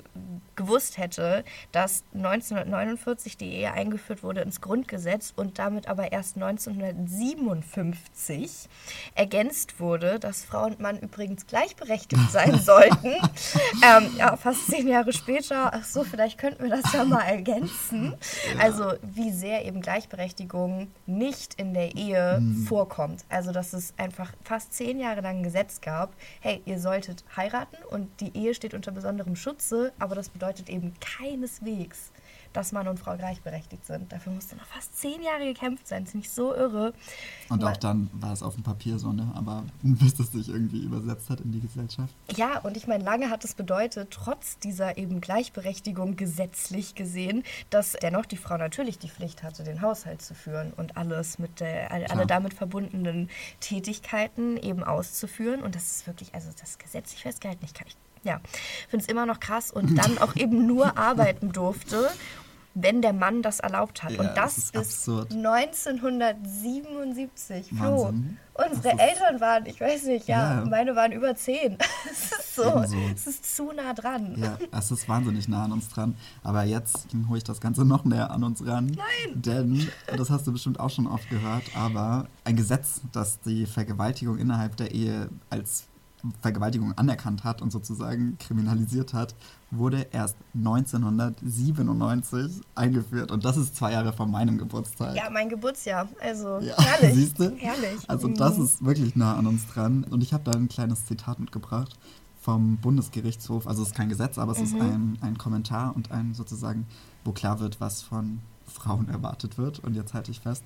gewusst hätte, dass 1949 die Ehe eingeführt wurde ins Grundgesetz und damit aber erst 1957 ergänzt wurde, dass Frau und Mann übrigens gleichberechtigt sein sollten. ähm, ja, fast zehn Jahre später, ach so, vielleicht könnten wir das ja mal ergänzen. Also wie sehr eben Gleichberechtigung nicht nicht in der Ehe mhm. vorkommt. Also, dass es einfach fast zehn Jahre lang ein Gesetz gab, hey, ihr solltet heiraten und die Ehe steht unter besonderem Schutze, aber das bedeutet eben keineswegs, dass Mann und Frau gleichberechtigt sind. Dafür musste noch fast zehn Jahre gekämpft sein. Das ist nicht so irre. Und auch dann war es auf dem Papier so, ne? Aber bis das sich irgendwie übersetzt hat in die Gesellschaft. Ja, und ich meine, lange hat es bedeutet, trotz dieser eben Gleichberechtigung gesetzlich gesehen, dass dennoch die Frau natürlich die Pflicht hatte, den Haushalt zu führen und alles mit der, alle damit verbundenen Tätigkeiten eben auszuführen. Und das ist wirklich, also das gesetzlich festgehalten. Ich kann, ich ja, finde es immer noch krass und dann auch eben nur arbeiten durfte wenn der Mann das erlaubt hat. Ja, und das, das ist absurd. 1977. Flo, Wahnsinn. unsere Eltern waren, ich weiß nicht, ja, Ja. meine waren über 10. Es ist so, Ebenso. es ist zu nah dran. Ja, es ist wahnsinnig nah an uns dran. Aber jetzt hole ich das Ganze noch näher an uns ran. Nein! Denn, das hast du bestimmt auch schon oft gehört, aber ein Gesetz, das die Vergewaltigung innerhalb der Ehe als Vergewaltigung anerkannt hat und sozusagen kriminalisiert hat, wurde erst 1997 eingeführt. Und das ist zwei Jahre vor meinem Geburtstag. Ja, mein Geburtsjahr. Also Ja, herrlich. siehst du? Herrlich. Also Mhm. das ist wirklich nah an uns dran. Und ich habe da ein kleines Zitat mitgebracht vom Bundesgerichtshof. Also es ist kein Gesetz, aber es ist ein, ein Kommentar und ein sozusagen, wo klar wird, was von Frauen erwartet wird. Und jetzt halte ich fest.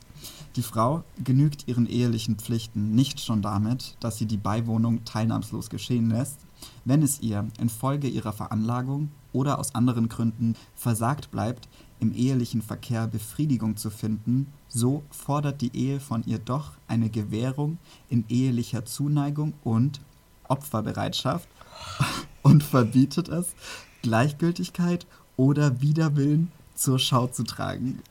Die Frau genügt ihren ehelichen Pflichten nicht schon damit, dass sie die Beiwohnung teilnahmslos geschehen lässt, wenn es ihr infolge ihrer Veranlagung oder aus anderen Gründen versagt bleibt, im ehelichen Verkehr Befriedigung zu finden, so fordert die Ehe von ihr doch eine Gewährung in ehelicher Zuneigung und Opferbereitschaft und verbietet es, Gleichgültigkeit oder Widerwillen zur Schau zu tragen.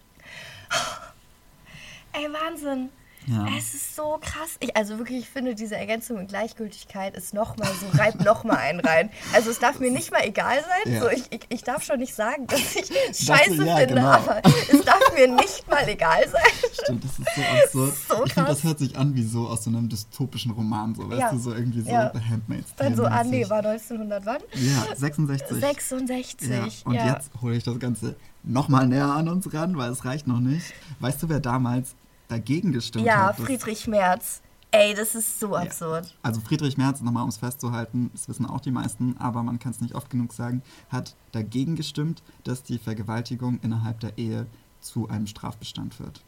Ey, Wahnsinn. Ja. Es ist so krass. Ich, also wirklich, ich finde, diese Ergänzung mit Gleichgültigkeit ist nochmal so, reibt nochmal einen rein. Also es darf mir nicht mal egal sein. Ja. So, ich, ich, ich darf schon nicht sagen, dass ich scheiße ja, finde, genau. aber es darf mir nicht mal egal sein. Stimmt, das ist so absurd. So ich finde, das hört sich an wie so aus so einem dystopischen Roman, so, weißt Ja. du, so irgendwie so. The Handmaid's Dann so, ah nee, war 1900 wann? Ja, 66. 66. Ja, und jetzt hole ich das Ganze nochmal näher an uns ran, weil es reicht noch nicht. Weißt du, wer damals dagegen gestimmt Ja, hat? dass- Friedrich Merz. Ey, das ist so absurd. Also Friedrich Merz, nochmal um es festzuhalten, das wissen auch die meisten, aber man kann es nicht oft genug sagen, hat dagegen gestimmt, dass die Vergewaltigung innerhalb der Ehe zu einem Strafbestand wird.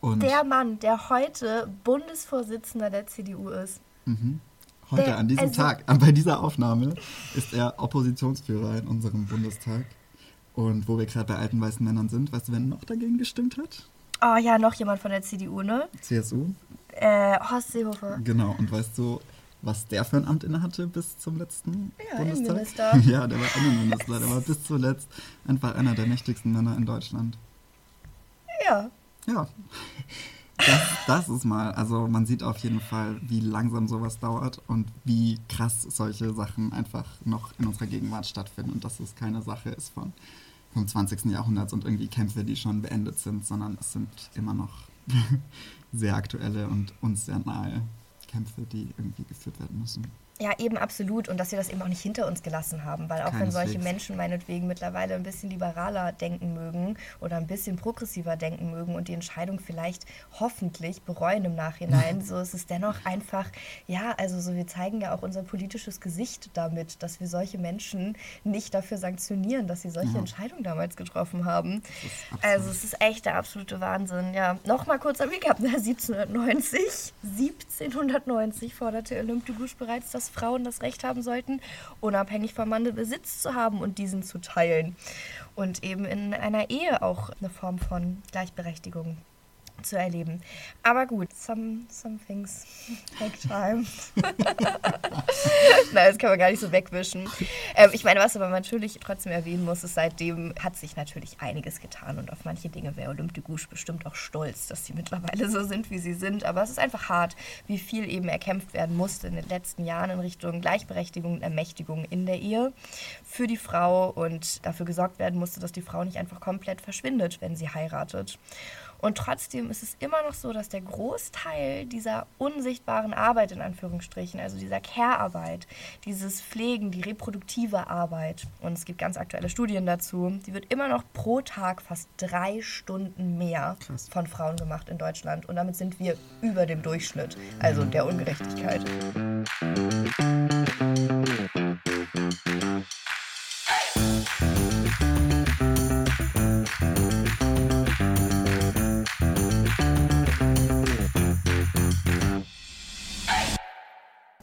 Und Der Mann, der heute Bundesvorsitzender der CDU ist. mhm, heute, der- an diesem also- Tag, bei dieser Aufnahme, ist er Oppositionsführer in unserem Bundestag. Und wo wir gerade bei alten weißen Männern sind, weißt du, wer noch dagegen gestimmt hat? Oh ja, noch jemand von der CDU, ne? CSU. Äh, Horst Seehofer. Genau, und weißt du, was der für ein Amt innehatte bis zum letzten Ja, Bundestag? Innenminister. ja, der war Innenminister. Der war bis zuletzt einfach einer der mächtigsten Männer in Deutschland. Ja. Ja. Das, das ist mal, also man sieht auf jeden Fall, wie langsam sowas dauert und wie krass solche Sachen einfach noch in unserer Gegenwart stattfinden und dass es keine Sache ist von vom 20. Jahrhunderts und irgendwie Kämpfe, die schon beendet sind, sondern es sind immer noch sehr aktuelle und uns sehr nahe Kämpfe, die irgendwie geführt werden müssen. Ja, eben absolut. Und dass wir das eben auch nicht hinter uns gelassen haben. Weil auch wenn solche Keineswegs. Menschen meinetwegen mittlerweile ein bisschen liberaler denken mögen oder ein bisschen progressiver denken mögen und die Entscheidung vielleicht hoffentlich bereuen im Nachhinein, so ist es dennoch einfach, ja, also so wir zeigen ja auch unser politisches Gesicht damit, dass wir solche Menschen nicht dafür sanktionieren, dass sie solche Ja. Entscheidungen damals getroffen haben. Also es ist echt der absolute Wahnsinn. Ja, nochmal kurz am Recap. 1790, 1790 forderte Olympe de Gouges bereits, dass Frauen das Recht haben sollten, unabhängig vom Manne Besitz zu haben und diesen zu teilen. Und eben in einer Ehe auch eine Form von Gleichberechtigung zu erleben. Aber gut, some, some things take time. Nein, das kann man gar nicht so wegwischen. Ähm, ich meine, was aber natürlich trotzdem erwähnen muss, ist, seitdem hat sich natürlich einiges getan und auf manche Dinge wäre Olympe de Gouges bestimmt auch stolz, dass sie mittlerweile so sind, wie sie sind. Aber es ist einfach hart, wie viel eben erkämpft werden musste in den letzten Jahren in Richtung Gleichberechtigung und Ermächtigung in der Ehe für die Frau und dafür gesorgt werden musste, dass die Frau nicht einfach komplett verschwindet, wenn sie heiratet. Und trotzdem ist es immer noch so, dass der Großteil dieser unsichtbaren Arbeit in Anführungsstrichen, also dieser Care-Arbeit, dieses Pflegen, die reproduktive Arbeit, und es gibt ganz aktuelle Studien dazu, die wird immer noch pro Tag fast drei Stunden mehr Krass. von Frauen gemacht in Deutschland. Und damit sind wir über dem Durchschnitt, also der Ungerechtigkeit.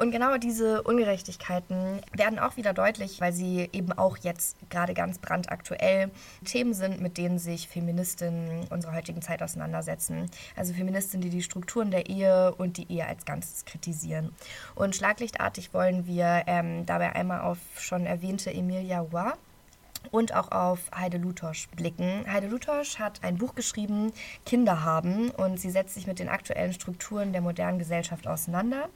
Und genau diese Ungerechtigkeiten werden auch wieder deutlich, weil sie eben auch jetzt gerade ganz brandaktuell Themen sind, mit denen sich Feministinnen unserer heutigen Zeit auseinandersetzen. Also Feministinnen, die die Strukturen der Ehe und die Ehe als Ganzes kritisieren. Und schlaglichtartig wollen wir ähm, dabei einmal auf schon erwähnte Emilia Roy und auch auf Heide Lutosch blicken. Heide Lutosch hat ein Buch geschrieben, Kinder haben, und sie setzt sich mit den aktuellen Strukturen der modernen Gesellschaft auseinander.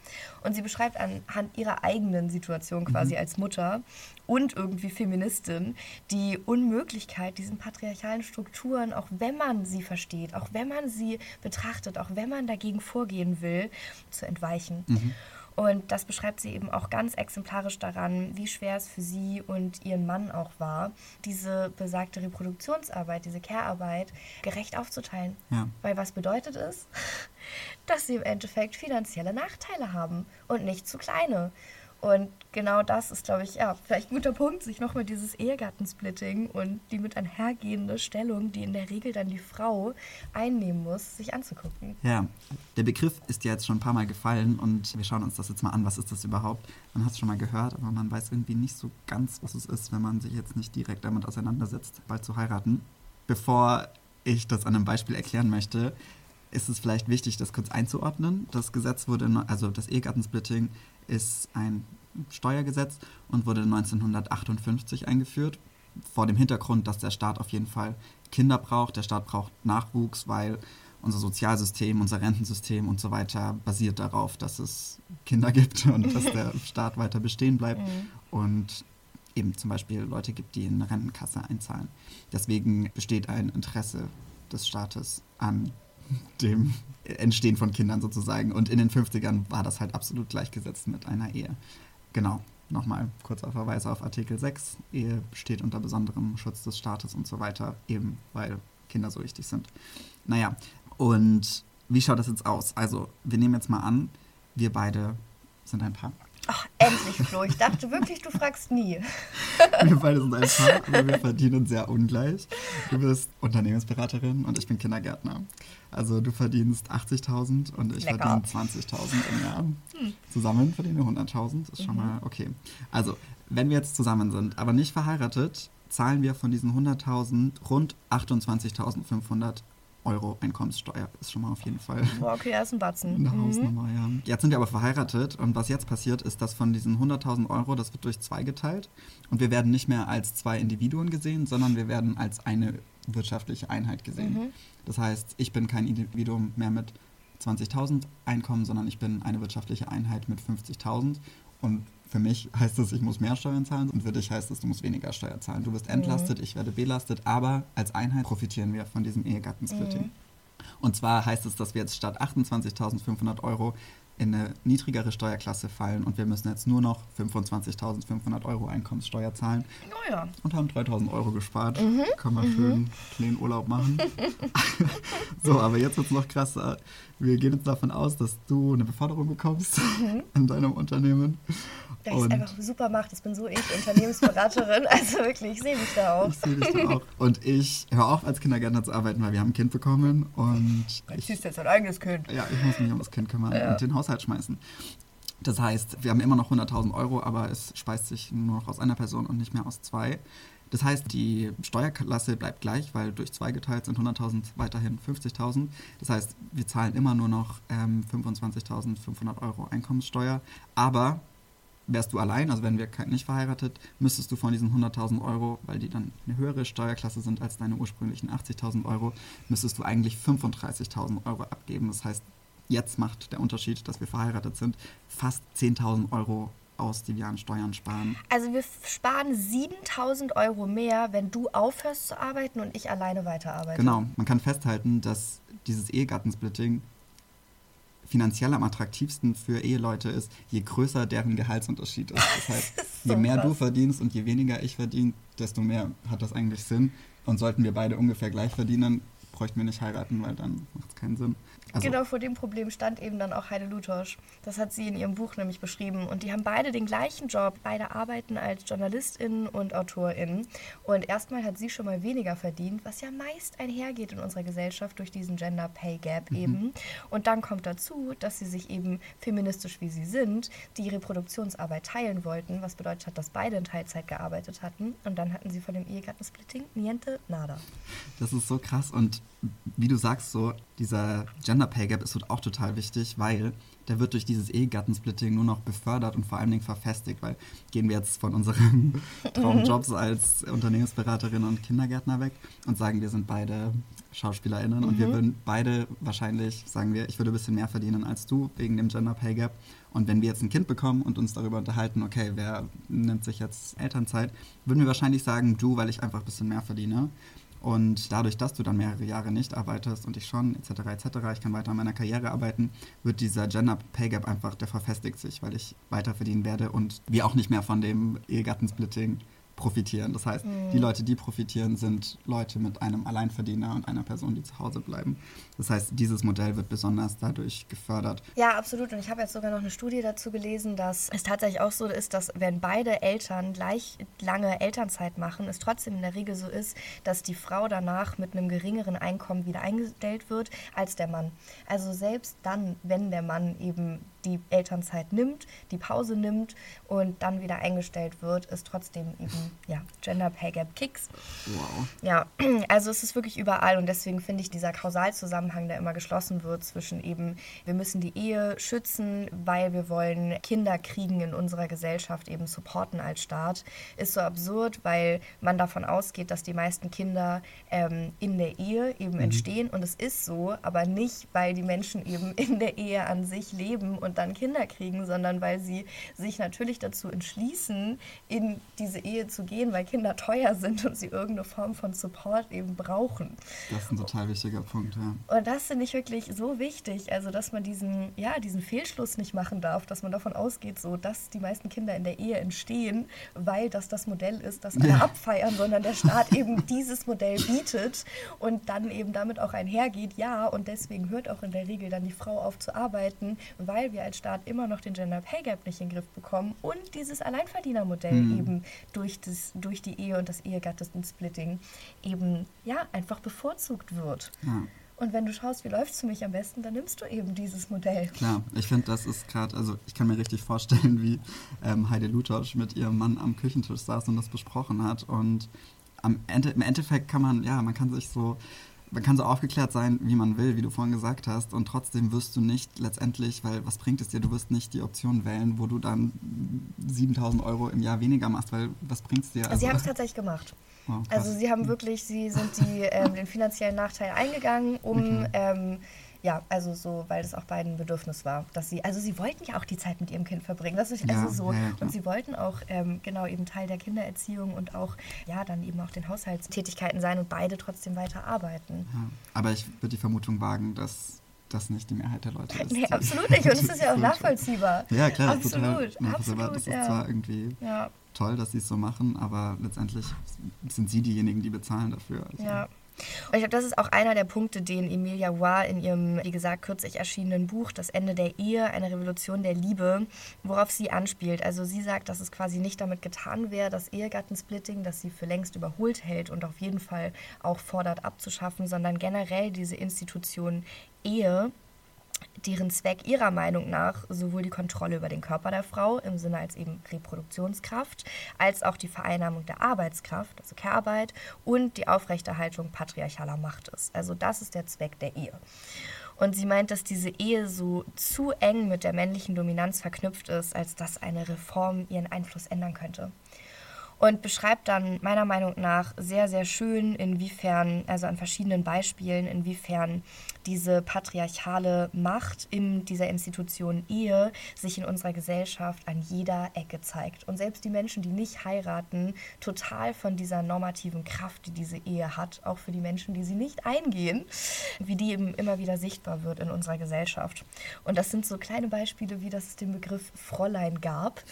Und sie beschreibt anhand ihrer eigenen Situation quasi mhm. als Mutter und irgendwie Feministin die Unmöglichkeit, diesen patriarchalen Strukturen, auch wenn man sie versteht, auch wenn man sie betrachtet, auch wenn man dagegen vorgehen will, zu entweichen. Mhm. Und das beschreibt sie eben auch ganz exemplarisch daran, wie schwer es für sie und ihren Mann auch war, diese besagte Reproduktionsarbeit, diese Care-Arbeit gerecht aufzuteilen. Ja. Weil was bedeutet es? Dass sie im Endeffekt finanzielle Nachteile haben und nicht zu kleine. Und genau das ist, glaube ich, ja, vielleicht ein guter Punkt, sich nochmal dieses Ehegattensplitting und die mit einhergehende Stellung, die in der Regel dann die Frau einnehmen muss, sich anzugucken. Ja, der Begriff ist ja jetzt schon ein paar Mal gefallen und wir schauen uns das jetzt mal an. Was ist das überhaupt? Man hat es schon mal gehört, aber man weiß irgendwie nicht so ganz, was es ist, wenn man sich jetzt nicht direkt damit auseinandersetzt, bald zu heiraten. Bevor ich das an einem Beispiel erklären möchte, ist es vielleicht wichtig, das kurz einzuordnen. Das Gesetz wurde, also das Ehegattensplitting ist ein Steuergesetz und wurde 1958 eingeführt. Vor dem Hintergrund, dass der Staat auf jeden Fall Kinder braucht. Der Staat braucht Nachwuchs, weil unser Sozialsystem, unser Rentensystem und so weiter basiert darauf, dass es Kinder gibt und dass der Staat weiter bestehen bleibt. Mhm. Und eben zum Beispiel Leute gibt, die in eine Rentenkasse einzahlen. Deswegen besteht ein Interesse des Staates an dem Entstehen von Kindern sozusagen. Und in den 50ern war das halt absolut gleichgesetzt mit einer Ehe. Genau, nochmal kurzer Verweis auf Artikel 6. Ehe steht unter besonderem Schutz des Staates und so weiter, eben weil Kinder so wichtig sind. Naja, und wie schaut das jetzt aus? Also, wir nehmen jetzt mal an, wir beide sind ein Paar. Ach, endlich, Flo. Ich dachte wirklich, du fragst nie. wir beide sind ein Paar, aber wir verdienen sehr ungleich. Du bist Unternehmensberaterin und ich bin Kindergärtner. Also du verdienst 80.000 und ich Lecker. verdiene 20.000 im Jahr. Hm. Zusammen verdienen wir 100.000. Ist schon mhm. mal okay. Also, wenn wir jetzt zusammen sind, aber nicht verheiratet, zahlen wir von diesen 100.000 rund 28.500 Euro Einkommenssteuer ist schon mal auf jeden Fall. Okay, er ist ein Batzen. Eine mhm. Hausnummer, ja. Jetzt sind wir aber verheiratet und was jetzt passiert, ist, dass von diesen 100.000 Euro, das wird durch zwei geteilt und wir werden nicht mehr als zwei Individuen gesehen, sondern wir werden als eine wirtschaftliche Einheit gesehen. Mhm. Das heißt, ich bin kein Individuum mehr mit 20.000 Einkommen, sondern ich bin eine wirtschaftliche Einheit mit 50.000 und für mich heißt es, ich muss mehr Steuern zahlen und für dich heißt es, du musst weniger Steuer zahlen. Du wirst entlastet, mhm. ich werde belastet, aber als Einheit profitieren wir von diesem Ehegattensplitting. Mhm. Und zwar heißt es, dass wir jetzt statt 28.500 Euro in eine niedrigere Steuerklasse fallen und wir müssen jetzt nur noch 25.500 Euro Einkommenssteuer zahlen. Oh ja. Und haben 3.000 Euro gespart. Mhm. Können wir mhm. schön kleinen Urlaub machen. so, aber jetzt wird es noch krasser. Wir gehen jetzt davon aus, dass du eine Beförderung bekommst mhm. in deinem Unternehmen. Da ich es einfach super macht. Das bin so ich, Unternehmensberaterin. also wirklich, ich sehe mich da auch. Ich sehe dich da auch. Und ich höre auf, als Kindergärtner zu arbeiten, weil wir haben ein Kind bekommen. Und du ziehst jetzt dein eigenes Kind. Ja, ich muss mich um das Kind kümmern ja. und den Haushalt schmeißen. Das heißt, wir haben immer noch 100.000 Euro, aber es speist sich nur noch aus einer Person und nicht mehr aus zwei. Das heißt, die Steuerklasse bleibt gleich, weil durch zwei geteilt sind 100.000 weiterhin 50.000. Das heißt, wir zahlen immer nur noch ähm, 25.500 Euro Einkommenssteuer. Aber wärst du allein, also wenn wir nicht verheiratet, müsstest du von diesen 100.000 Euro, weil die dann eine höhere Steuerklasse sind als deine ursprünglichen 80.000 Euro, müsstest du eigentlich 35.000 Euro abgeben. Das heißt, jetzt macht der Unterschied, dass wir verheiratet sind, fast 10.000 Euro aus, die wir an Steuern sparen. Also wir sparen 7000 Euro mehr, wenn du aufhörst zu arbeiten und ich alleine weiterarbeite. Genau, man kann festhalten, dass dieses Ehegattensplitting finanziell am attraktivsten für Eheleute ist, je größer deren Gehaltsunterschied ist. Das heißt, so je mehr krass. du verdienst und je weniger ich verdiene, desto mehr hat das eigentlich Sinn. Und sollten wir beide ungefähr gleich verdienen, bräuchten wir nicht heiraten, weil dann macht es keinen Sinn. Also genau vor dem Problem stand eben dann auch Heide Lutosch. Das hat sie in ihrem Buch nämlich beschrieben. Und die haben beide den gleichen Job. Beide arbeiten als JournalistInnen und AutorInnen. Und erstmal hat sie schon mal weniger verdient, was ja meist einhergeht in unserer Gesellschaft durch diesen Gender Pay Gap mhm. eben. Und dann kommt dazu, dass sie sich eben feministisch wie sie sind, die Reproduktionsarbeit teilen wollten, was bedeutet hat, dass beide in Teilzeit gearbeitet hatten. Und dann hatten sie von dem Ehegattensplitting niente nada. Das ist so krass. Und wie du sagst, so dieser Gender Pay Gap ist halt auch total wichtig, weil der wird durch dieses Ehegattensplitting nur noch befördert und vor allen Dingen verfestigt, weil gehen wir jetzt von unseren Traumjobs als Unternehmensberaterin und Kindergärtner weg und sagen, wir sind beide SchauspielerInnen mhm. und wir mhm. würden beide wahrscheinlich, sagen wir, ich würde ein bisschen mehr verdienen als du wegen dem Gender Pay Gap. Und wenn wir jetzt ein Kind bekommen und uns darüber unterhalten, okay, wer nimmt sich jetzt Elternzeit, würden wir wahrscheinlich sagen, du, weil ich einfach ein bisschen mehr verdiene. Und dadurch, dass du dann mehrere Jahre nicht arbeitest und ich schon, etc., etc., ich kann weiter an meiner Karriere arbeiten, wird dieser Gender Pay Gap einfach, der verfestigt sich, weil ich weiter verdienen werde und wir auch nicht mehr von dem Ehegattensplitting profitieren. Das heißt, mhm. die Leute, die profitieren, sind Leute mit einem Alleinverdiener und einer Person, die zu Hause bleiben. Das heißt, dieses Modell wird besonders dadurch gefördert. Ja, absolut. Und ich habe jetzt sogar noch eine Studie dazu gelesen, dass es tatsächlich auch so ist, dass wenn beide Eltern gleich lange Elternzeit machen, es trotzdem in der Regel so ist, dass die Frau danach mit einem geringeren Einkommen wieder eingestellt wird als der Mann. Also selbst dann, wenn der Mann eben die Elternzeit nimmt, die Pause nimmt und dann wieder eingestellt wird, ist trotzdem eben ja, Gender Pay Gap Kicks. Wow. Ja, also es ist wirklich überall und deswegen finde ich dieser Kausalzusammenhang, der immer geschlossen wird zwischen eben, wir müssen die Ehe schützen, weil wir wollen Kinder kriegen in unserer Gesellschaft eben supporten als Staat, ist so absurd, weil man davon ausgeht, dass die meisten Kinder ähm, in der Ehe eben mhm. entstehen und es ist so, aber nicht, weil die Menschen eben in der Ehe an sich leben und dann Kinder kriegen, sondern weil sie sich natürlich dazu entschließen, in diese Ehe zu gehen, weil Kinder teuer sind und sie irgendeine Form von Support eben brauchen. Das ist ein total wichtiger Punkt, ja. Und das finde ich wirklich so wichtig, also dass man diesen, ja, diesen Fehlschluss nicht machen darf, dass man davon ausgeht, so dass die meisten Kinder in der Ehe entstehen, weil das das Modell ist, das alle ja. abfeiern, sondern der Staat eben dieses Modell bietet und dann eben damit auch einhergeht, ja, und deswegen hört auch in der Regel dann die Frau auf zu arbeiten, weil wir als Staat immer noch den Gender Pay Gap nicht in den Griff bekommen und dieses Alleinverdienermodell mhm. eben durch, das, durch die Ehe und das Ehegattensplitting eben ja einfach bevorzugt wird. Ja. Und wenn du schaust, wie läuft es für mich am besten, dann nimmst du eben dieses Modell. Klar, ich finde, das ist gerade, also ich kann mir richtig vorstellen, wie ähm, Heide Lutosch mit ihrem Mann am Küchentisch saß und das besprochen hat. Und am Ende, im Endeffekt kann man, ja, man kann sich so man kann so aufgeklärt sein, wie man will, wie du vorhin gesagt hast, und trotzdem wirst du nicht letztendlich, weil was bringt es dir, du wirst nicht die Option wählen, wo du dann 7000 Euro im Jahr weniger machst, weil was bringt es dir? Also, sie haben es tatsächlich gemacht. Oh, also sie haben wirklich, sie sind die, ähm, den finanziellen Nachteil eingegangen, um okay. ähm, ja, also so, weil das auch beiden Bedürfnis war, dass sie, also sie wollten ja auch die Zeit mit ihrem Kind verbringen, das ist also ja, so. Ja, und sie wollten auch ähm, genau eben Teil der Kindererziehung und auch, ja, dann eben auch den Haushaltstätigkeiten sein und beide trotzdem weiter arbeiten. Ja, aber ich würde die Vermutung wagen, dass das nicht die Mehrheit der Leute ist. Nee, absolut nicht. Und es ist ja auch nachvollziehbar. Ja, klar, absolut. Total absolut das ist ja. zwar irgendwie ja. toll, dass sie es so machen, aber letztendlich sind sie diejenigen, die bezahlen dafür. Also. Ja. Und ich glaube, das ist auch einer der Punkte, den Emilia Roy in ihrem, wie gesagt, kürzlich erschienenen Buch Das Ende der Ehe, eine Revolution der Liebe, worauf sie anspielt. Also sie sagt, dass es quasi nicht damit getan wäre, das Ehegattensplitting, das sie für längst überholt hält und auf jeden Fall auch fordert abzuschaffen, sondern generell diese Institution Ehe deren Zweck ihrer Meinung nach sowohl die Kontrolle über den Körper der Frau im Sinne als eben Reproduktionskraft, als auch die Vereinnahmung der Arbeitskraft, also Care-Arbeit, und die Aufrechterhaltung patriarchaler Macht ist. Also das ist der Zweck der Ehe. Und sie meint, dass diese Ehe so zu eng mit der männlichen Dominanz verknüpft ist, als dass eine Reform ihren Einfluss ändern könnte und beschreibt dann meiner Meinung nach sehr, sehr schön, inwiefern, also an verschiedenen Beispielen, inwiefern diese patriarchale Macht in dieser Institution Ehe sich in unserer Gesellschaft an jeder Ecke zeigt. Und selbst die Menschen, die nicht heiraten, total von dieser normativen Kraft, die diese Ehe hat, auch für die Menschen, die sie nicht eingehen, wie die eben immer wieder sichtbar wird in unserer Gesellschaft. Und das sind so kleine Beispiele, wie das es den Begriff Fräulein gab.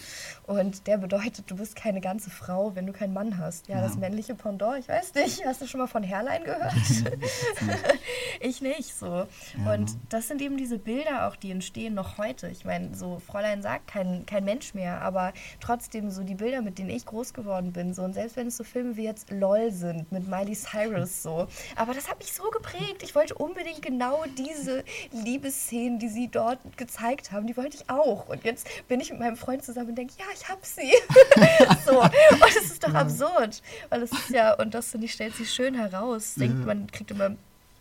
Und der bedeutet, du bist keine ganze Frau, wenn du keinen Mann hast. Ja, ja. das männliche Pendant, ich weiß nicht, hast du schon mal von Herrlein gehört? ich nicht. So so. Ja. Und das sind eben diese Bilder auch, die entstehen noch heute. Ich meine, so Fräulein sagt kein, kein Mensch mehr, aber trotzdem so die Bilder, mit denen ich groß geworden bin. So. Und selbst wenn es so Filme wie jetzt LOL sind, mit Miley Cyrus so. Aber das hat mich so geprägt. Ich wollte unbedingt genau diese Liebesszenen, die sie dort gezeigt haben, die wollte ich auch. Und jetzt bin ich mit meinem Freund zusammen und denke, ja, ich hab sie. so. Und es ist doch ja. absurd. Weil es ist ja, und das finde ich, stellt sich schön heraus. Denkt, man kriegt immer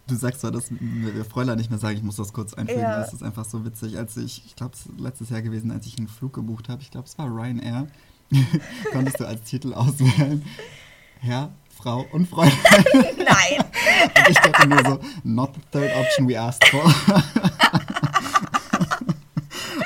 Du sagst zwar, dass wir Fräulein nicht mehr sagen, ich muss das kurz einfügen. Ja. Das ist einfach so witzig. Als ich, ich glaube, es ist letztes Jahr gewesen, als ich einen Flug gebucht habe, ich glaube, es war Ryanair, konntest du als Titel auswählen, Herr, Frau und Fräulein. Nein! Und ich dachte mir so, not the third option we asked for.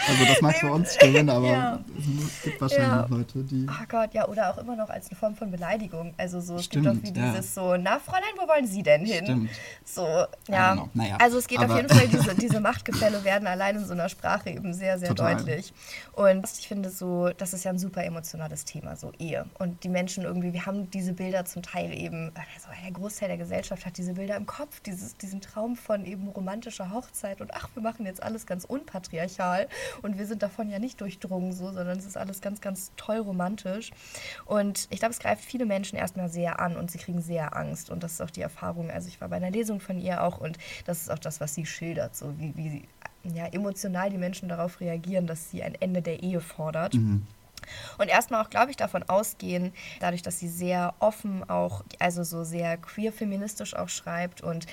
also das mag für uns stimmen, aber Ja. es gibt wahrscheinlich Ja. Leute, die... Oh Gott, ja, oder auch immer noch als eine Form von Beleidigung. Also so, es gibt Stimmt, doch wie ja. dieses so, na Fräulein, wo wollen Sie denn hin? Stimmt. So, ja. Naja, also es geht auf jeden Fall, diese, diese Machtgefälle werden allein in so einer Sprache eben sehr, sehr Total. deutlich. Und ich finde so, das ist ja ein super emotionales Thema, so Ehe. Und die Menschen irgendwie, wir haben diese Bilder zum Teil eben, also der Großteil der Gesellschaft hat diese Bilder im Kopf, dieses, diesen Traum von eben romantischer Hochzeit und ach, wir machen jetzt alles ganz unpatriarchal und wir sind davon ja nicht durchdrungen so, sondern es ist alles ganz, ganz toll romantisch. Und ich glaube, es greift viele Menschen erstmal sehr an und sie kriegen sehr Angst. Und das ist auch die Erfahrung. Also ich war bei einer Lesung von ihr auch und das ist auch das, was sie schildert, so wie, wie ja, emotional die Menschen darauf reagieren, dass sie ein Ende der Ehe fordert. Und erstmal auch, glaube ich, davon ausgehen, dadurch, dass sie sehr offen auch, also so sehr queer-feministisch auch schreibt und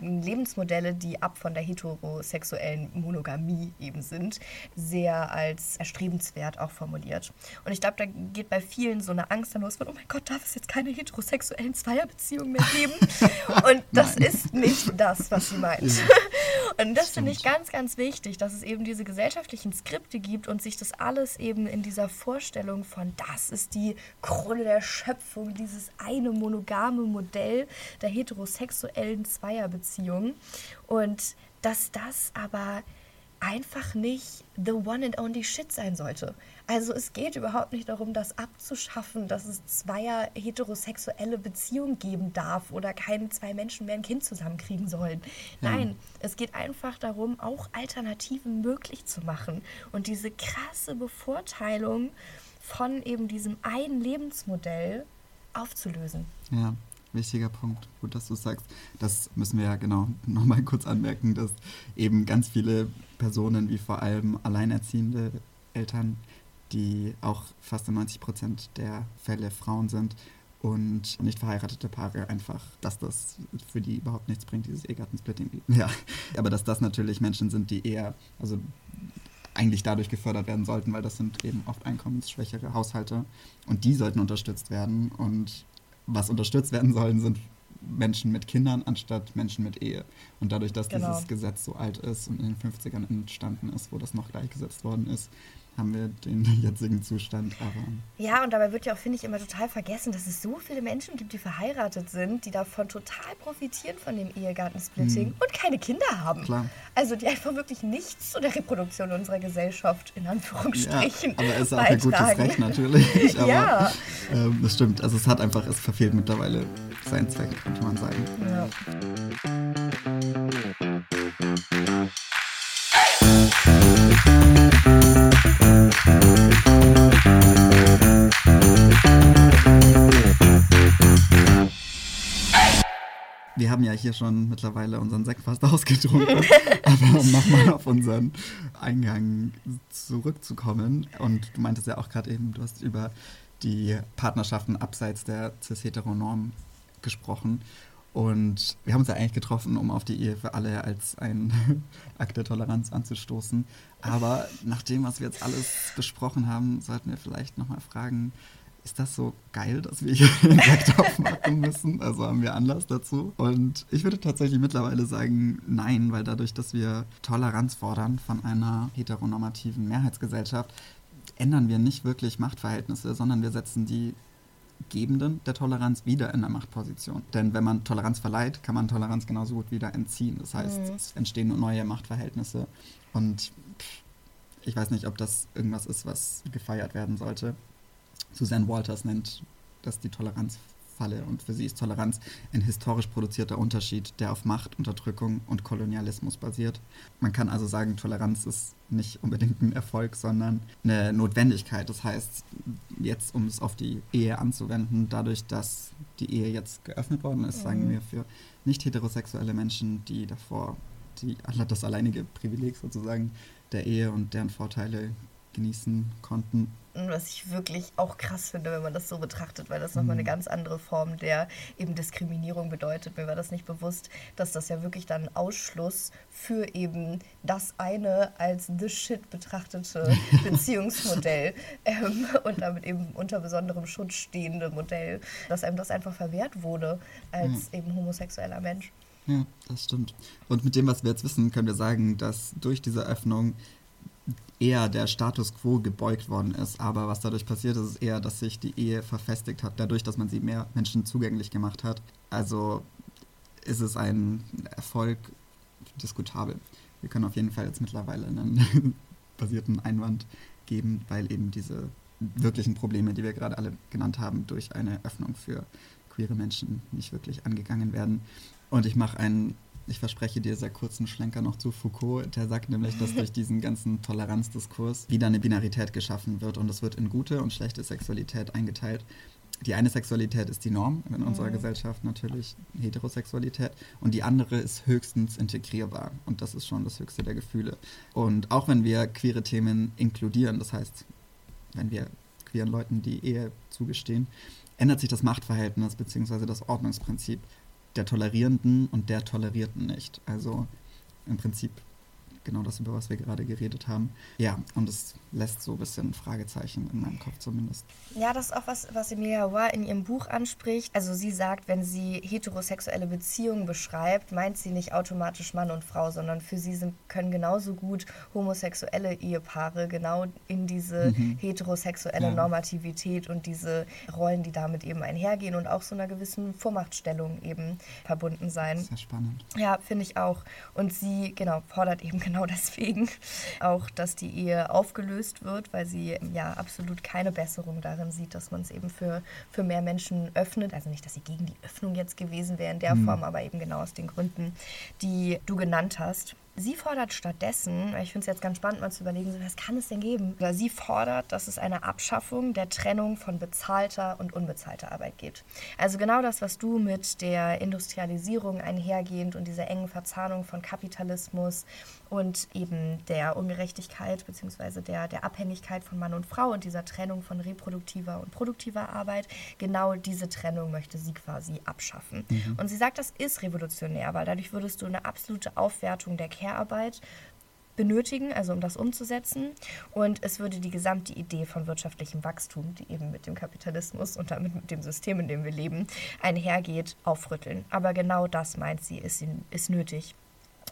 Lebensmodelle, die ab von der heterosexuellen Monogamie eben sind, sehr als erstrebenswert auch formuliert. Und ich glaube, da geht bei vielen so eine Angst dann los von, oh mein Gott, darf es jetzt keine heterosexuellen Zweierbeziehungen mehr geben? Und das Nein. ist nicht das, was sie meint. Und das finde ich ganz, ganz wichtig, dass es eben diese gesellschaftlichen Skripte gibt und sich das alles eben in dieser Vorstellung von, das ist die Krone der Schöpfung, dieses eine monogame Modell der heterosexuellen Zweierbeziehung. Und dass das aber einfach nicht the one and only shit sein sollte. Also es geht überhaupt nicht darum, das abzuschaffen, dass es zweier heterosexuelle Beziehungen geben darf oder keine zwei Menschen mehr ein Kind zusammenkriegen sollen. Nein, es geht einfach darum, auch Alternativen möglich zu machen und diese krasse Bevorteilung von eben diesem einen Lebensmodell aufzulösen. Ja, wichtiger Punkt. Gut, dass du sagst. Das müssen wir ja genau nochmal kurz anmerken, dass eben ganz viele Personen, wie vor allem alleinerziehende Eltern, die auch fast in 90 Prozent der Fälle Frauen sind und nicht verheiratete Paare einfach, dass das für die überhaupt nichts bringt, dieses Ehegattensplitting. Ja, aber dass das natürlich Menschen sind, die eher, also eigentlich dadurch gefördert werden sollten, weil das sind eben oft einkommensschwächere Haushalte und die sollten unterstützt werden und was unterstützt werden sollen, sind Menschen mit Kindern anstatt Menschen mit Ehe. Und dadurch, dass Genau. dieses Gesetz so alt ist und in den 50ern entstanden ist, wo das noch gleichgesetzt worden ist, haben wir den jetzigen Zustand. Aber Ja, und dabei wird ja auch, finde ich, immer total vergessen, dass es so viele Menschen gibt, die verheiratet sind, die davon total profitieren von dem Ehegattensplitting und keine Kinder haben. Klar. Also die einfach wirklich nichts zu der Reproduktion unserer Gesellschaft in ja, Anführungsstrichen aber es ist auch ihr gutes. Recht natürlich. Aber Ja. ähm, das stimmt. Also es hat einfach, es verfehlt mittlerweile seinen Zweck, könnte man sagen. Ja. Wir haben ja hier schon mittlerweile unseren Sekt fast ausgetrunken, aber um nochmal auf unseren Eingang zurückzukommen. Und du meintest ja auch gerade eben, du hast über die Partnerschaften abseits der cis-heteronorm gesprochen. Und wir haben uns ja eigentlich getroffen, um auf die Ehe für alle als ein Akt der Toleranz anzustoßen. Aber nach dem, was wir jetzt alles besprochen haben, sollten wir vielleicht nochmal fragen, ist das so geil, dass wir hier den Sekt aufmachen müssen? Also haben wir Anlass dazu? Und ich würde tatsächlich mittlerweile sagen, nein, weil dadurch, dass wir Toleranz fordern von einer heteronormativen Mehrheitsgesellschaft, ändern wir nicht wirklich Machtverhältnisse, sondern wir setzen die Gebenden der Toleranz wieder in der Machtposition. Denn wenn man Toleranz verleiht, kann man Toleranz genauso gut wieder entziehen. Das heißt, Mhm. es entstehen neue Machtverhältnisse. Und ich weiß nicht, ob das irgendwas ist, was gefeiert werden sollte. Susanne Walters nennt das die Toleranzfalle und für sie ist Toleranz ein historisch produzierter Unterschied, der auf Macht, Unterdrückung und Kolonialismus basiert. Man kann also sagen, Toleranz ist nicht unbedingt ein Erfolg, sondern eine Notwendigkeit. Das heißt, jetzt, um es auf die Ehe anzuwenden, dadurch, dass die Ehe jetzt geöffnet worden ist, sagen Mhm. wir für nicht heterosexuelle Menschen, die davor die, das alleinige Privileg sozusagen der Ehe und deren Vorteile genießen konnten, was ich wirklich auch krass finde, wenn man das so betrachtet, weil das nochmal eine mhm. ganz andere Form der eben Diskriminierung bedeutet. Mir war das nicht bewusst, dass das ja wirklich dann Ausschluss für eben das eine als the shit betrachtete Beziehungsmodell ähm, und damit eben unter besonderem Schutz stehende Modell, dass einem das einfach verwehrt wurde als ja. eben homosexueller Mensch. Ja, das stimmt. Und mit dem, was wir jetzt wissen, können wir sagen, dass durch diese Öffnung eher der Status quo gebeugt worden ist. Aber was dadurch passiert ist, ist eher, dass sich die Ehe verfestigt hat, dadurch, dass man sie mehr Menschen zugänglich gemacht hat. Also ist es ein Erfolg diskutabel. Wir können auf jeden Fall jetzt mittlerweile einen basierten Einwand geben, weil eben diese wirklichen Probleme, die wir gerade alle genannt haben, durch eine Öffnung für queere Menschen nicht wirklich angegangen werden. Und ich mache einen ich verspreche dir sehr kurzen Schlenker noch zu Foucault. Der sagt nämlich, dass durch diesen ganzen Toleranzdiskurs wieder eine Binarität geschaffen wird und es wird in gute und schlechte Sexualität eingeteilt. Die eine Sexualität ist die Norm in unserer mhm. Gesellschaft natürlich, Heterosexualität, und die andere ist höchstens integrierbar und das ist schon das höchste der Gefühle. Und auch wenn wir queere Themen inkludieren, das heißt, wenn wir queeren Leuten die Ehe zugestehen, ändert sich das Machtverhältnis bzw. das Ordnungsprinzip der Tolerierenden und der Tolerierten nicht. Also im Prinzip genau das, über was wir gerade geredet haben. Ja, und es lässt so ein bisschen Fragezeichen in meinem Kopf zumindest. Ja, das ist auch was, was Emilia Roy in ihrem Buch anspricht. Also sie sagt, wenn sie heterosexuelle Beziehungen beschreibt, meint sie nicht automatisch Mann und Frau, sondern für sie sind, können genauso gut homosexuelle Ehepaare genau in diese mhm. heterosexuelle ja. Normativität und diese Rollen, die damit eben einhergehen und auch so einer gewissen Vormachtstellung eben verbunden sein. Sehr spannend. Ja, finde ich auch. Und sie, genau, fordert eben genau deswegen auch, dass die Ehe aufgelöst wird, weil sie ja absolut keine Besserung darin sieht, dass man es eben für, für mehr Menschen öffnet. Also nicht, dass sie gegen die Öffnung jetzt gewesen wäre in der mhm. Form, aber eben genau aus den Gründen, die du genannt hast. Sie fordert stattdessen, ich finde es jetzt ganz spannend, mal zu überlegen, was kann es denn geben? Sie fordert, dass es eine Abschaffung der Trennung von bezahlter und unbezahlter Arbeit gibt. Also genau das, was du mit der Industrialisierung einhergehend und dieser engen Verzahnung von Kapitalismus und eben der Ungerechtigkeit bzw. Der, der Abhängigkeit von Mann und Frau und dieser Trennung von reproduktiver und produktiver Arbeit, genau diese Trennung möchte sie quasi abschaffen. Mhm. Und sie sagt, das ist revolutionär, weil dadurch würdest du eine absolute Aufwertung der Care-Arbeit benötigen, also um das umzusetzen. Und es würde die gesamte Idee von wirtschaftlichem Wachstum, die eben mit dem Kapitalismus und damit mit dem System, in dem wir leben, einhergeht, aufrütteln. Aber genau das meint sie, ist, ist nötig.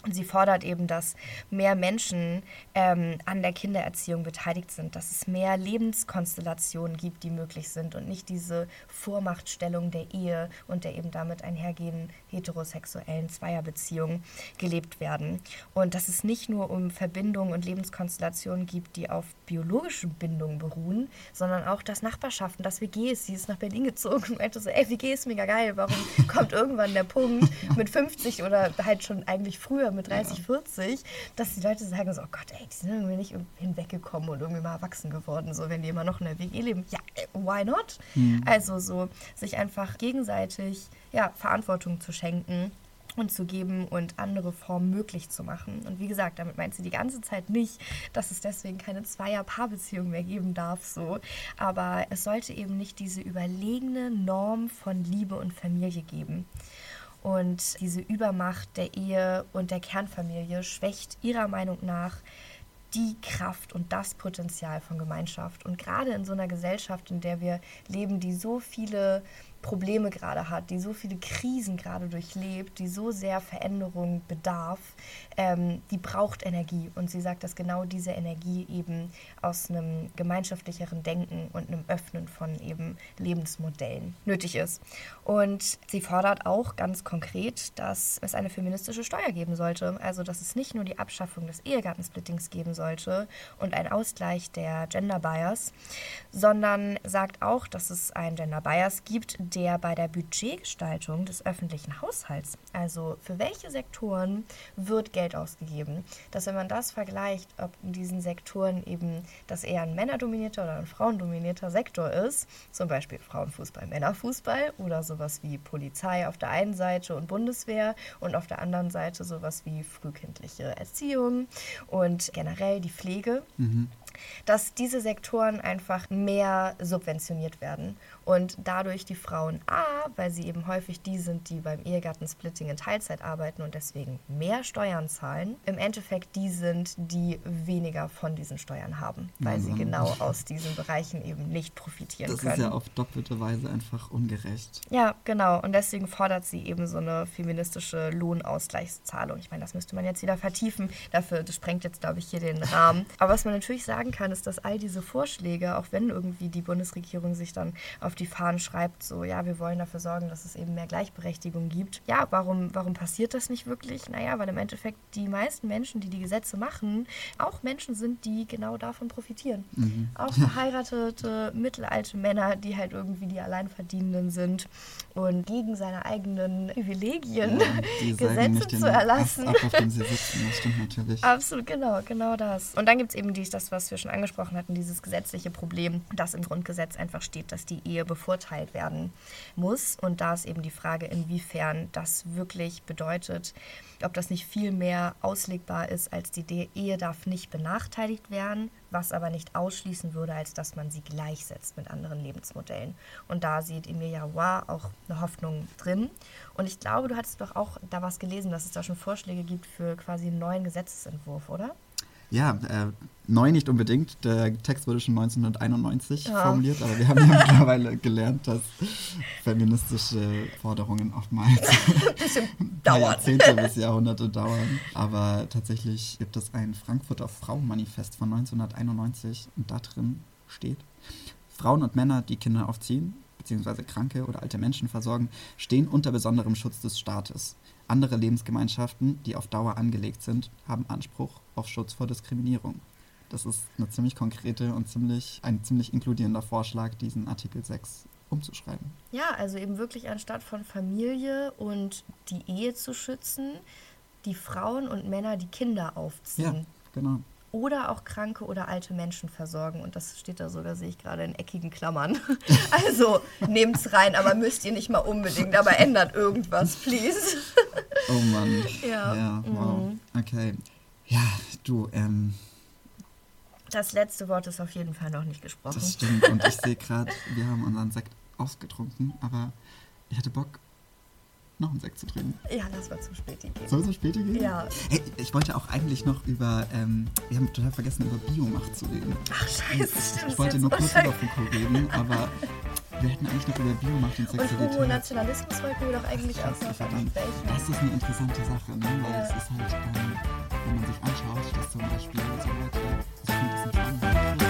Und sie fordert eben, dass mehr Menschen ähm, an der Kindererziehung beteiligt sind, dass es mehr Lebenskonstellationen gibt, die möglich sind und nicht diese Vormachtstellung der Ehe und der eben damit einhergehenden heterosexuellen Zweierbeziehungen gelebt werden. Und dass es nicht nur um Verbindungen und Lebenskonstellationen gibt, die auf biologischen Bindungen beruhen, sondern auch das Nachbarschaften, das WGs. Sie ist nach Berlin gezogen und meinte so, ey, WG ist mega geil, warum kommt irgendwann der Punkt mit 50 oder halt schon eigentlich früher mit 30, ja. 40, dass die Leute sagen so, oh Gott, ey, die sind irgendwie nicht hinweggekommen und irgendwie mal erwachsen geworden, so wenn die immer noch in der WG leben. Ja, äh, why not? Mhm. Also so sich einfach gegenseitig ja, Verantwortung zu schenken und zu geben und andere Formen möglich zu machen. Und wie gesagt, damit meint sie die ganze Zeit nicht, dass es deswegen keine Zweier-Paarbeziehung mehr geben darf, so. Aber es sollte eben nicht diese überlegene Norm von Liebe und Familie geben. Und diese Übermacht der Ehe und der Kernfamilie schwächt ihrer Meinung nach die Kraft und das Potenzial von Gemeinschaft. Und gerade in so einer Gesellschaft, in der wir leben, die so viele Probleme gerade hat, die so viele Krisen gerade durchlebt, die so sehr Veränderung bedarf, ähm, die braucht Energie. Und sie sagt, dass genau diese Energie eben aus einem gemeinschaftlicheren Denken und einem Öffnen von eben Lebensmodellen nötig ist. Und sie fordert auch ganz konkret, dass es eine feministische Steuer geben sollte. Also, dass es nicht nur die Abschaffung des Ehegattensplittings geben sollte und ein Ausgleich der Gender Bias, sondern sagt auch, dass es einen Gender Bias gibt, der bei der Budgetgestaltung des öffentlichen Haushalts, also für welche Sektoren wird Geld ausgegeben, dass wenn man das vergleicht, ob in diesen Sektoren eben das eher ein männerdominierter oder ein frauendominierter Sektor ist, zum Beispiel Frauenfußball, Männerfußball oder sowas wie Polizei auf der einen Seite und Bundeswehr und auf der anderen Seite sowas wie frühkindliche Erziehung und generell die Pflege. Mhm. Dass diese Sektoren einfach mehr subventioniert werden und dadurch die Frauen A, weil sie eben häufig die sind, die beim Ehegattensplitting in Teilzeit arbeiten und deswegen mehr Steuern zahlen, im Endeffekt die sind, die weniger von diesen Steuern haben, weil also, sie genau aus diesen Bereichen eben nicht profitieren das können. Das ist ja auf doppelte Weise einfach ungerecht. Ja, genau. Und deswegen fordert sie eben so eine feministische Lohnausgleichszahlung. Ich meine, das müsste man jetzt wieder vertiefen. Dafür, das sprengt jetzt, glaube ich, hier den Rahmen. Aber was man natürlich sagen kann, ist, dass all diese Vorschläge, auch wenn irgendwie die Bundesregierung sich dann auf die Fahnen schreibt, so, ja, wir wollen dafür sorgen, dass es eben mehr Gleichberechtigung gibt. Ja, warum, warum passiert das nicht wirklich? Naja, weil im Endeffekt die meisten Menschen, die die Gesetze machen, auch Menschen sind, die genau davon profitieren. Mhm. Auch verheiratete, mittelalte Männer, die halt irgendwie die Alleinverdienenden sind und gegen seine eigenen Privilegien ja, Gesetze zu erlassen. Ab, auf dem sie sitzen, das stimmt natürlich. Absolut, genau, genau das. Und dann gibt es eben dies, das, was wir schon angesprochen hatten, dieses gesetzliche Problem, dass im Grundgesetz einfach steht, dass die Ehe bevorteilt werden muss. Und da ist eben die Frage, inwiefern das wirklich bedeutet, ob das nicht viel mehr auslegbar ist, als die Ehe darf nicht benachteiligt werden, was aber nicht ausschließen würde, als dass man sie gleichsetzt mit anderen Lebensmodellen. Und da sieht Emilia Roy auch eine Hoffnung drin. Und ich glaube, du hattest doch auch da was gelesen, dass es da schon Vorschläge gibt für quasi einen neuen Gesetzesentwurf, oder? Ja, äh, neu nicht unbedingt. Der Text wurde schon 1991 ja. formuliert, aber wir haben ja mittlerweile gelernt, dass feministische Forderungen oftmals Jahrzehnte bis Jahrhunderte dauern. Aber tatsächlich gibt es ein Frankfurter Frauenmanifest von 1991 und da drin steht, Frauen und Männer, die Kinder aufziehen, beziehungsweise kranke oder alte Menschen versorgen, stehen unter besonderem Schutz des Staates. Andere Lebensgemeinschaften, die auf Dauer angelegt sind, haben Anspruch auf Schutz vor Diskriminierung. Das ist eine ziemlich konkrete und ziemlich, ein ziemlich inkludierender Vorschlag, diesen Artikel 6 umzuschreiben. Ja, also eben wirklich anstatt von Familie und die Ehe zu schützen, die Frauen und Männer, die Kinder aufziehen. Ja, genau oder auch kranke oder alte Menschen versorgen. Und das steht da sogar, sehe ich gerade, in eckigen Klammern. also nehmt's rein, aber müsst ihr nicht mal unbedingt, aber ändert irgendwas, please. oh Mann. Ja. ja wow. Mhm. Okay. Ja, du, ähm. Das letzte Wort ist auf jeden Fall noch nicht gesprochen. Das stimmt. Und ich sehe gerade, wir haben unseren Sekt ausgetrunken, aber ich hatte Bock, noch einen Sekt zu trinken. Ja, lass mal zum Späti gehen. Soll es zum Späti gehen? Ja. Hey, ich wollte auch eigentlich noch über, ähm, wir haben total vergessen, über Biomacht zu reden. Ach, scheiße, stimmt. Ich wollte nur kurz über Foucault reden, aber wir hätten eigentlich noch über Biomacht und Sexualität. Und Nationalismus wollten wir doch eigentlich Ach, auch noch verdammt. Das ist eine interessante Sache, ne? weil ja. es ist halt, ähm, wenn man sich anschaut, dass zum Beispiel so Leute, ich finde das ein